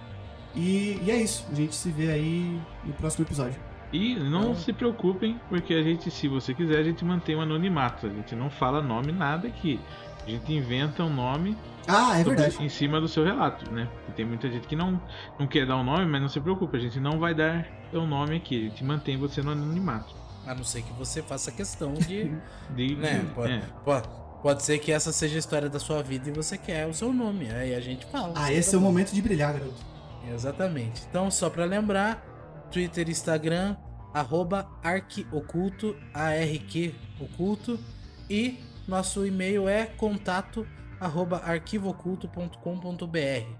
[SPEAKER 5] E, e é isso, a gente se vê aí no próximo episódio.
[SPEAKER 6] E não
[SPEAKER 4] Então-
[SPEAKER 6] se preocupem, porque a gente, se você quiser, a gente mantém o anonimato. A gente não fala nome, nada aqui. A gente inventa um nome
[SPEAKER 5] Ah, é
[SPEAKER 6] sobre-
[SPEAKER 5] verdade.
[SPEAKER 6] em cima do seu relato, né? Porque tem muita gente que não, não quer dar o nome, mas não se preocupe, a gente não vai dar o nome aqui. A gente mantém você no anonimato.
[SPEAKER 4] A não ser que você faça questão de.
[SPEAKER 6] De,
[SPEAKER 4] né? Pode,
[SPEAKER 6] é.
[SPEAKER 4] pode, pode ser que essa seja a história da sua vida e você quer o seu nome. Aí a gente fala.
[SPEAKER 5] Ah, esse é o momento de brilhar, garoto.
[SPEAKER 4] Exatamente. Então, só pra lembrar, Twitter e Instagram, arroba arquioculto, A-R-Q oculto. E nosso e-mail é contato arroba arquivooculto.com.br.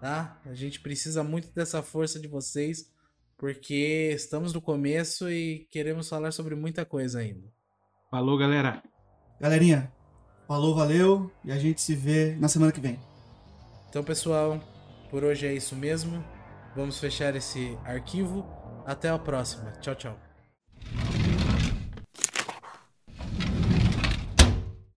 [SPEAKER 4] Tá? A gente precisa muito dessa força de vocês, porque estamos no começo e queremos falar sobre muita coisa ainda.
[SPEAKER 6] Falou, galera.
[SPEAKER 5] Galerinha, falou, valeu e a gente se vê na semana que vem.
[SPEAKER 4] Então, pessoal, por hoje é isso mesmo. Vamos fechar esse arquivo. Até a próxima. Tchau, tchau.